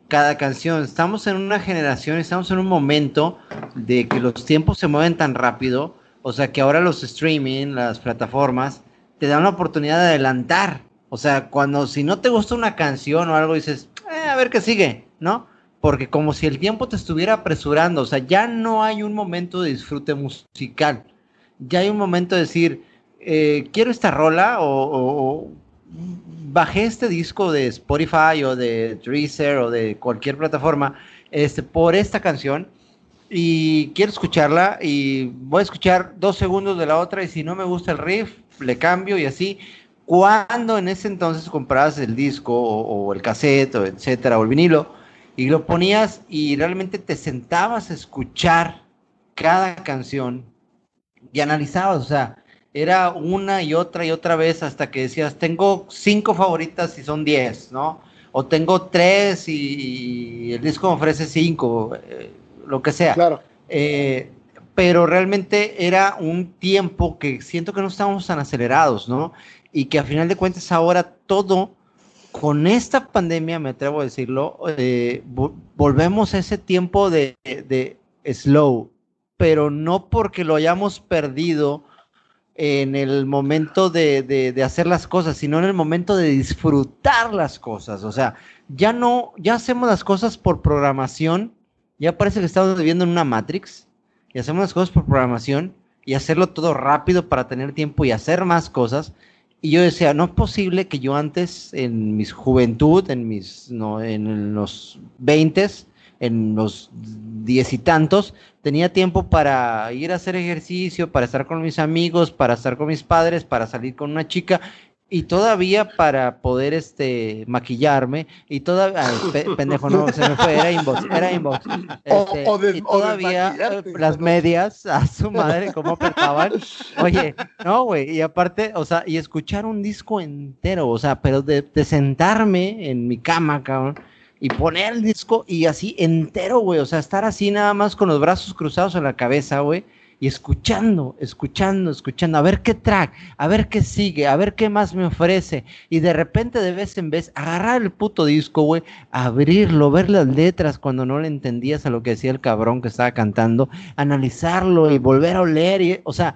cada canción. Estamos en una generación, estamos en un momento de que los tiempos se mueven tan rápido, o sea que ahora los streaming, las plataformas, te dan la oportunidad de adelantar. O sea, cuando si no te gusta una canción o algo, dices, eh, a ver qué sigue, ¿no? Porque como si el tiempo te estuviera apresurando, o sea, ya no hay un momento de disfrute musical, ya hay un momento de decir, eh, quiero esta rola o, bajé este disco de Spotify o de Deezer o de cualquier plataforma este, por esta canción y quiero escucharla y voy a escuchar dos segundos de la otra y si no me gusta el riff, le cambio y así cuando en ese entonces comprabas el disco o, el cassette, o etcétera, o el vinilo, y lo ponías y realmente te sentabas a escuchar cada canción y analizabas, o sea, era una y otra y otra vez hasta que decías, tengo cinco favoritas y son diez, ¿no? O tengo tres y, el disco me ofrece cinco, eh, lo que sea. Claro. Eh, pero realmente era un tiempo que siento que no estábamos tan acelerados, ¿no? Y que a final de cuentas ahora todo, con esta pandemia, me atrevo a decirlo, eh, volvemos a ese tiempo de, slow, pero no porque lo hayamos perdido en el momento de, hacer las cosas, sino en el momento de disfrutar las cosas. O sea, ya no, ya hacemos las cosas por programación, ya parece que estamos viviendo en una Matrix, y hacemos las cosas por programación y hacerlo todo rápido para tener tiempo y hacer más cosas. Y yo decía, no es posible que yo antes, en mi juventud, en mis, no, en los veintes, en los diez y tantos, tenía tiempo para ir a hacer ejercicio, para estar con mis amigos, para estar con mis padres, para salir con una chica, y todavía para poder este maquillarme y todavía pendejo no se me fue era inbox era inbox. Este, y todavía eh, las medias a su madre cómo apretaban oye no güey y aparte o sea y escuchar un disco entero o sea pero de, de sentarme en mi cama cabrón y poner el disco y así entero güey o sea estar así nada más con los brazos cruzados en la cabeza güey y escuchando, escuchando, escuchando, a ver qué track, a ver qué sigue, a ver qué más me ofrece. Y de repente, de vez en vez, agarrar el puto disco, güey, abrirlo, ver las letras cuando no le entendías a lo que decía el cabrón que estaba cantando, analizarlo y volver a oler. Y, o sea,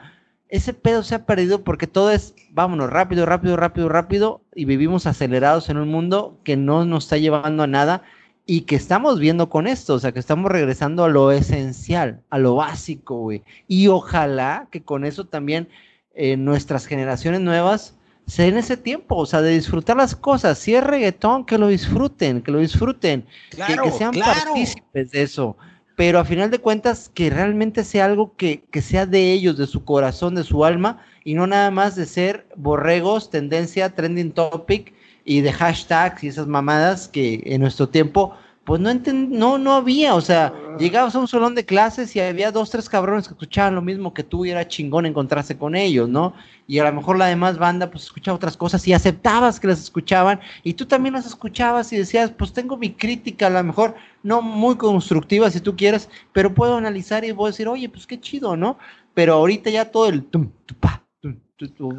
ese pedo se ha perdido porque todo es, vámonos, rápido, rápido, rápido, rápido, y vivimos acelerados en un mundo que no nos está llevando a nada y que estamos viendo con esto, o sea, que estamos regresando a lo esencial, a lo básico, güey. Y ojalá que con eso también eh, nuestras generaciones nuevas se den ese tiempo, o sea, de disfrutar las cosas. Si es reggaetón, que lo disfruten, que lo disfruten, que, sean partícipes de eso. Pero a final de cuentas, que realmente sea algo que, que sea de ellos, de su corazón, de su alma, y no nada más de ser borregos, tendencia, trending topic, y de hashtags y esas mamadas que en nuestro tiempo pues no, no, no había, o sea, llegabas a un salón de clases y había dos, tres cabrones que escuchaban lo mismo que tú y era chingón encontrarse con ellos, ¿no? Y a lo mejor la demás banda pues escuchaba otras cosas y aceptabas que las escuchaban y tú también las escuchabas y decías, pues tengo mi crítica, a lo mejor no muy constructiva si tú quieres, pero puedo analizar y puedo decir, oye, pues qué chido, ¿no? Pero ahorita ya todo el tum,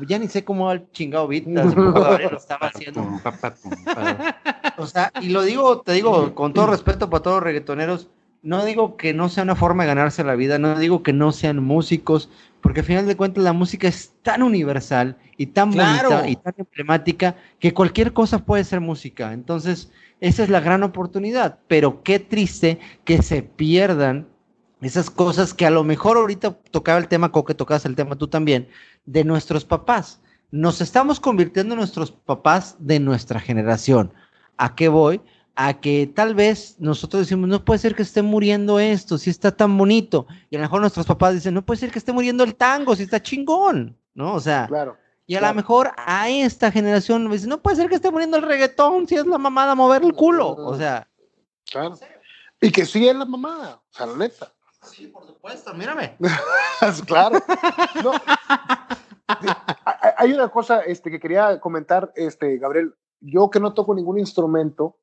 ya ni sé cómo va el chingado beat, lo estaba haciendo. o sea, y lo digo, te digo, con todo respeto para todos los reggaetoneros, no digo que no sea una forma de ganarse la vida, no digo que no sean músicos, porque al final de cuentas la música es tan universal y tan bonita y tan emblemática que cualquier cosa puede ser música. Entonces, esa es la gran oportunidad, pero qué triste que se pierdan esas cosas que a lo mejor ahorita tocaba el tema, Coque, tocabas el tema tú también, de nuestros papás. Nos estamos convirtiendo en nuestros papás de nuestra generación. ¿A qué voy? A que tal vez nosotros decimos, no puede ser que esté muriendo esto, si está tan bonito. Y a lo mejor nuestros papás dicen, no puede ser que esté muriendo el tango, si está chingón, ¿no? O sea, claro, y a lo mejor a esta generación dice, no puede ser que esté muriendo el reggaetón, si es la mamada mover el culo. O sea, claro. Y que sí es la mamada, o sea, la neta. Sí, por supuesto, mírame. claro. Hay una cosa este, que quería comentar, este, Gabriel. Yo que no toco ningún instrumento,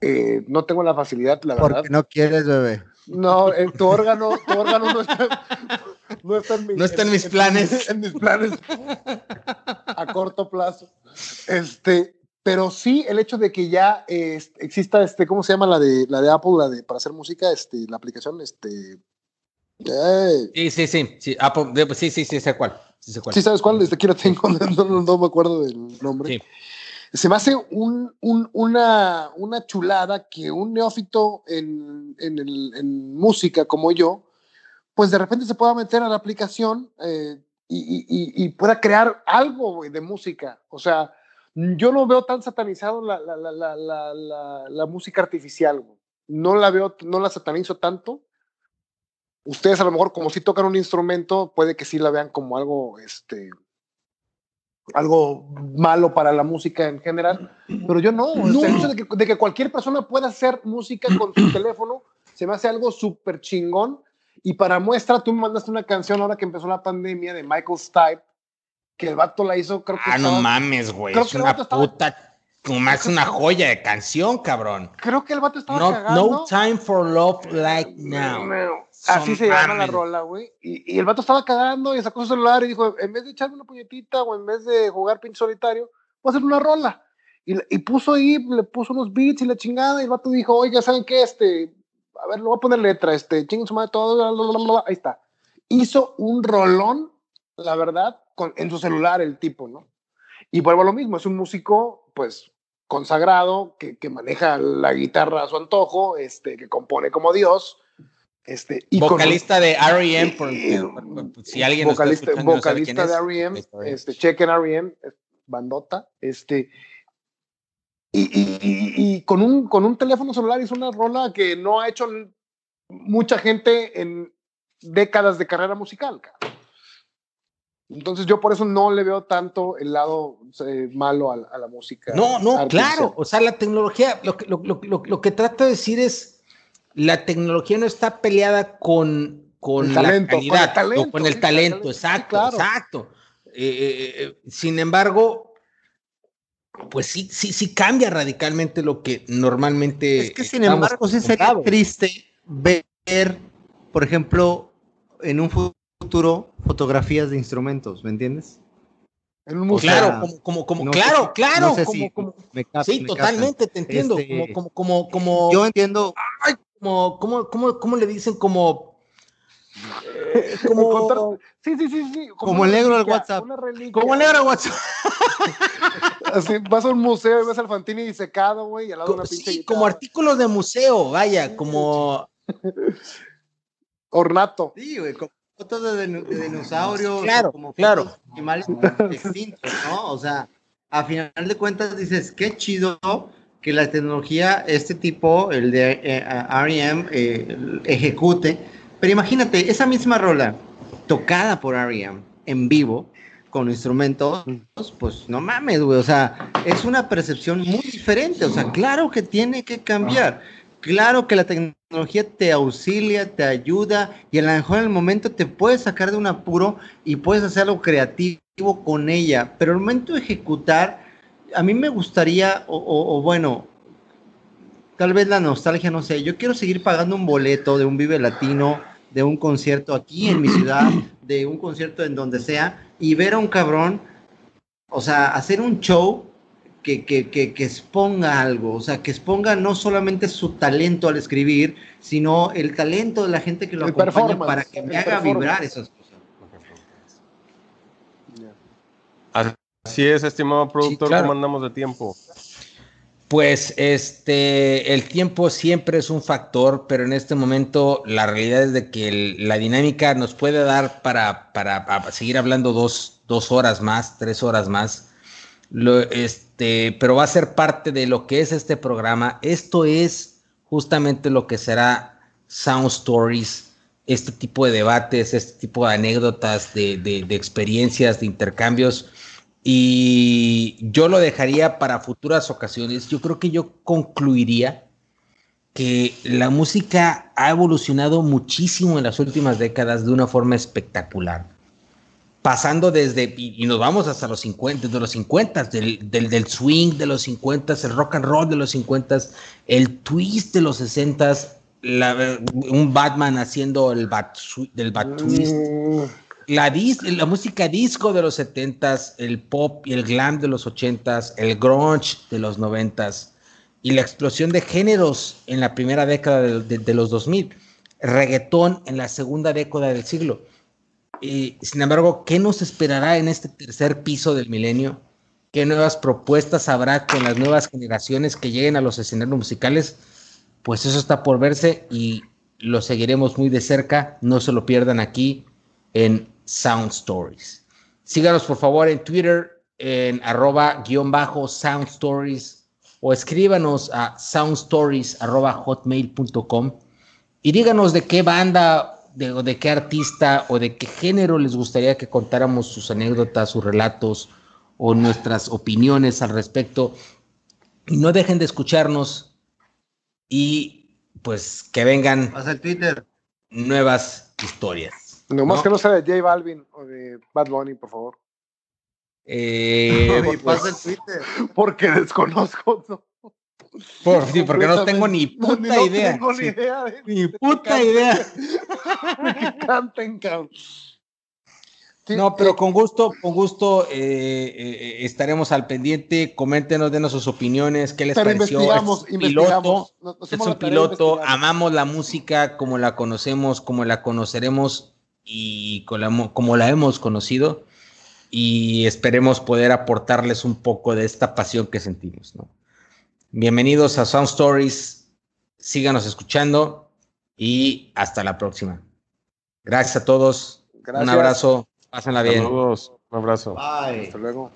Eh, no tengo la facilidad, la verdad. Porque no quieres, bebé. No, eh, tu órgano, tu órgano no está, no está en, no está en, mis planes. En, mis planes a corto plazo. Este, pero sí el hecho de que ya eh, exista este, ¿cómo se llama la de la de Apple, la de para hacer música, este, la aplicación, este. Sí, sí, sí, sí, Apple, sí, sí, sí, sé cuál. Sí, sí sabes cuál, este, aquí lo tengo, no, no, me acuerdo del nombre. Sí se me hace un, un, una, una, chulada que un neófito en, en, el, en, música como yo, pues de repente se pueda meter a la aplicación eh, y, y, y, pueda crear algo de música. O sea, yo no veo tan satanizado la, la, la, la música artificial. No la veo, no la satanizo tanto. Ustedes a lo mejor como si tocan un instrumento, puede que sí la vean como algo, este, algo malo para la música en general, pero yo no. el hecho de que, cualquier persona pueda hacer música con su teléfono se me hace algo súper chingón. Y para muestra, tú me mandaste una canción ahora que empezó la pandemia de Michael Stipe, que el vato la hizo, creo que. Ah, no mames, güey. Es una puta. Como es una joya de canción, cabrón. Creo que el vato estaba no, cagando. No time for love like now. Así se llama la rola, güey. Y, el vato estaba cagando y sacó su celular y dijo, en vez de echarme una puñetita o en vez de jugar pinche solitario, voy a hacer una rola. Y, puso ahí, le puso unos beats y la chingada, y el vato dijo, oiga, ¿saben qué? Este, a ver, le voy a poner letra, este, chinguen su madre todo, ahí está. Hizo un rolón, la verdad, con, en su celular el tipo, ¿no? Y vuelvo a lo mismo, es un músico, pues, consagrado, que, que maneja la guitarra a su antojo, este, que compone como Dios, este, vocalista de R.E.M. si alguien vocalista, vocalista de R.E.M. Este, chequen R.E.M. bandota, este, y, con, un, con un teléfono celular hizo una rola que no ha hecho mucha gente en décadas de carrera musical. Entonces yo por eso no le veo tanto el lado eh, malo a, la música. No, no, claro. O sea, la tecnología, lo que, lo, lo, lo que trata de decir es, la tecnología no está peleada con, con la calidad, con el talento, con el talento, exacto, exacto. Eh, eh, eh, sin embargo, pues sí, sí, sí cambia radicalmente lo que normalmente. Es que sin embargo, sí sería triste ver, por ejemplo, en un futuro fotografías de instrumentos, ¿me entiendes? En un museo. Claro, como, como, claro, claro. sí, totalmente, te entiendo. Este, como, como, como, Yo entiendo como, ¿cómo, cómo, cómo le dicen? Como... Eh, como sí, sí, sí, sí. Como, el negro del WhatsApp. Como el negro del WhatsApp. Así, vas a un museo y ves al Fantini disecado, güey, y al lado de una pinche Sí, como artículos de museo, vaya, como... Ornato. Sí, güey, como fotos de, dinosaurios. Claro, como claro. Animales extintos, ¿no? O sea, a final de cuentas dices, qué chido que la tecnología, este tipo, el de eh, REM, eh, ejecute. Pero imagínate, esa misma rola tocada por REM en vivo, con instrumentos, pues no mames, güey. O sea, es una percepción muy diferente. O sea, claro que tiene que cambiar. Claro que la tecnología te auxilia, te ayuda y a lo mejor en el momento te puedes sacar de un apuro y puedes hacer algo creativo con ella. Pero el momento de ejecutar, a mí me gustaría, o, bueno, tal vez la nostalgia, no sé, yo quiero seguir pagando un boleto de un Vive Latino, de un concierto aquí en mi ciudad, de un concierto en donde sea, y ver a un cabrón, o sea, hacer un show que, que, que, que, exponga algo, o sea, que exponga no solamente su talento al escribir, sino el talento de la gente que lo acompaña para que me haga vibrar esas cosas. Así es, estimado productor, ¿cómo andamos de tiempo? Pues este, el tiempo siempre es un factor, pero en este momento la realidad es de que la dinámica nos puede dar para, para, seguir hablando dos, dos, horas más, tres horas más. Lo, este, pero va a ser parte de lo que es este programa. Esto es justamente lo que será Sound Stories, este tipo de debates, este tipo de anécdotas, de, de, de experiencias, de intercambios y yo lo dejaría para futuras ocasiones. Yo creo que yo concluiría que la música ha evolucionado muchísimo en las últimas décadas de una forma espectacular. Pasando desde, y, nos vamos hasta los 50, de los 50, del, del, swing de los 50, el rock and roll de los 50, el twist de los 60, un Batman haciendo el bat, del bat twist. Mm. La, la música disco de los 70s, el pop y el glam de los 80s, el grunge de los 90s y la explosión de géneros en la primera década de, de los 2000, reggaetón en la segunda década del siglo sin embargo, ¿qué nos esperará en este tercer piso del milenio? ¿Qué nuevas propuestas habrá con las nuevas generaciones que lleguen a los escenarios musicales? Pues eso está por verse y lo seguiremos muy de cerca. No se lo pierdan aquí en Sound Stories. Síganos por favor en Twitter en arroba guion bajo Sound Stories o escríbanos a soundstories arroba hotmail.com y díganos de qué banda de, de, qué artista o de qué género les gustaría que contáramos sus anécdotas, sus relatos o nuestras opiniones al respecto. Y no dejen de escucharnos y pues que vengan el Twitter. nuevas historias. No más que no sea de J Balvin o de Bad Bunny, por favor. Eh, pasa el Twitter. Porque desconozco. Por, sí, porque no tengo ni puta idea. Tengo ni, idea ni puta idea. no, pero con gusto, con gusto eh, eh, estaremos al pendiente. Coméntenos, denos sus opiniones, qué les pareció. es un piloto, es un piloto. Amamos la música como la conocemos, como la conoceremos y como la hemos conocido. Y esperemos poder aportarles un poco de esta pasión que sentimos, ¿no? Bienvenidos a Sound Stories. Síganos escuchando y hasta la próxima. Gracias a todos. Un abrazo. Pásenla bien. Saludos. Un abrazo. Bye. Hasta luego.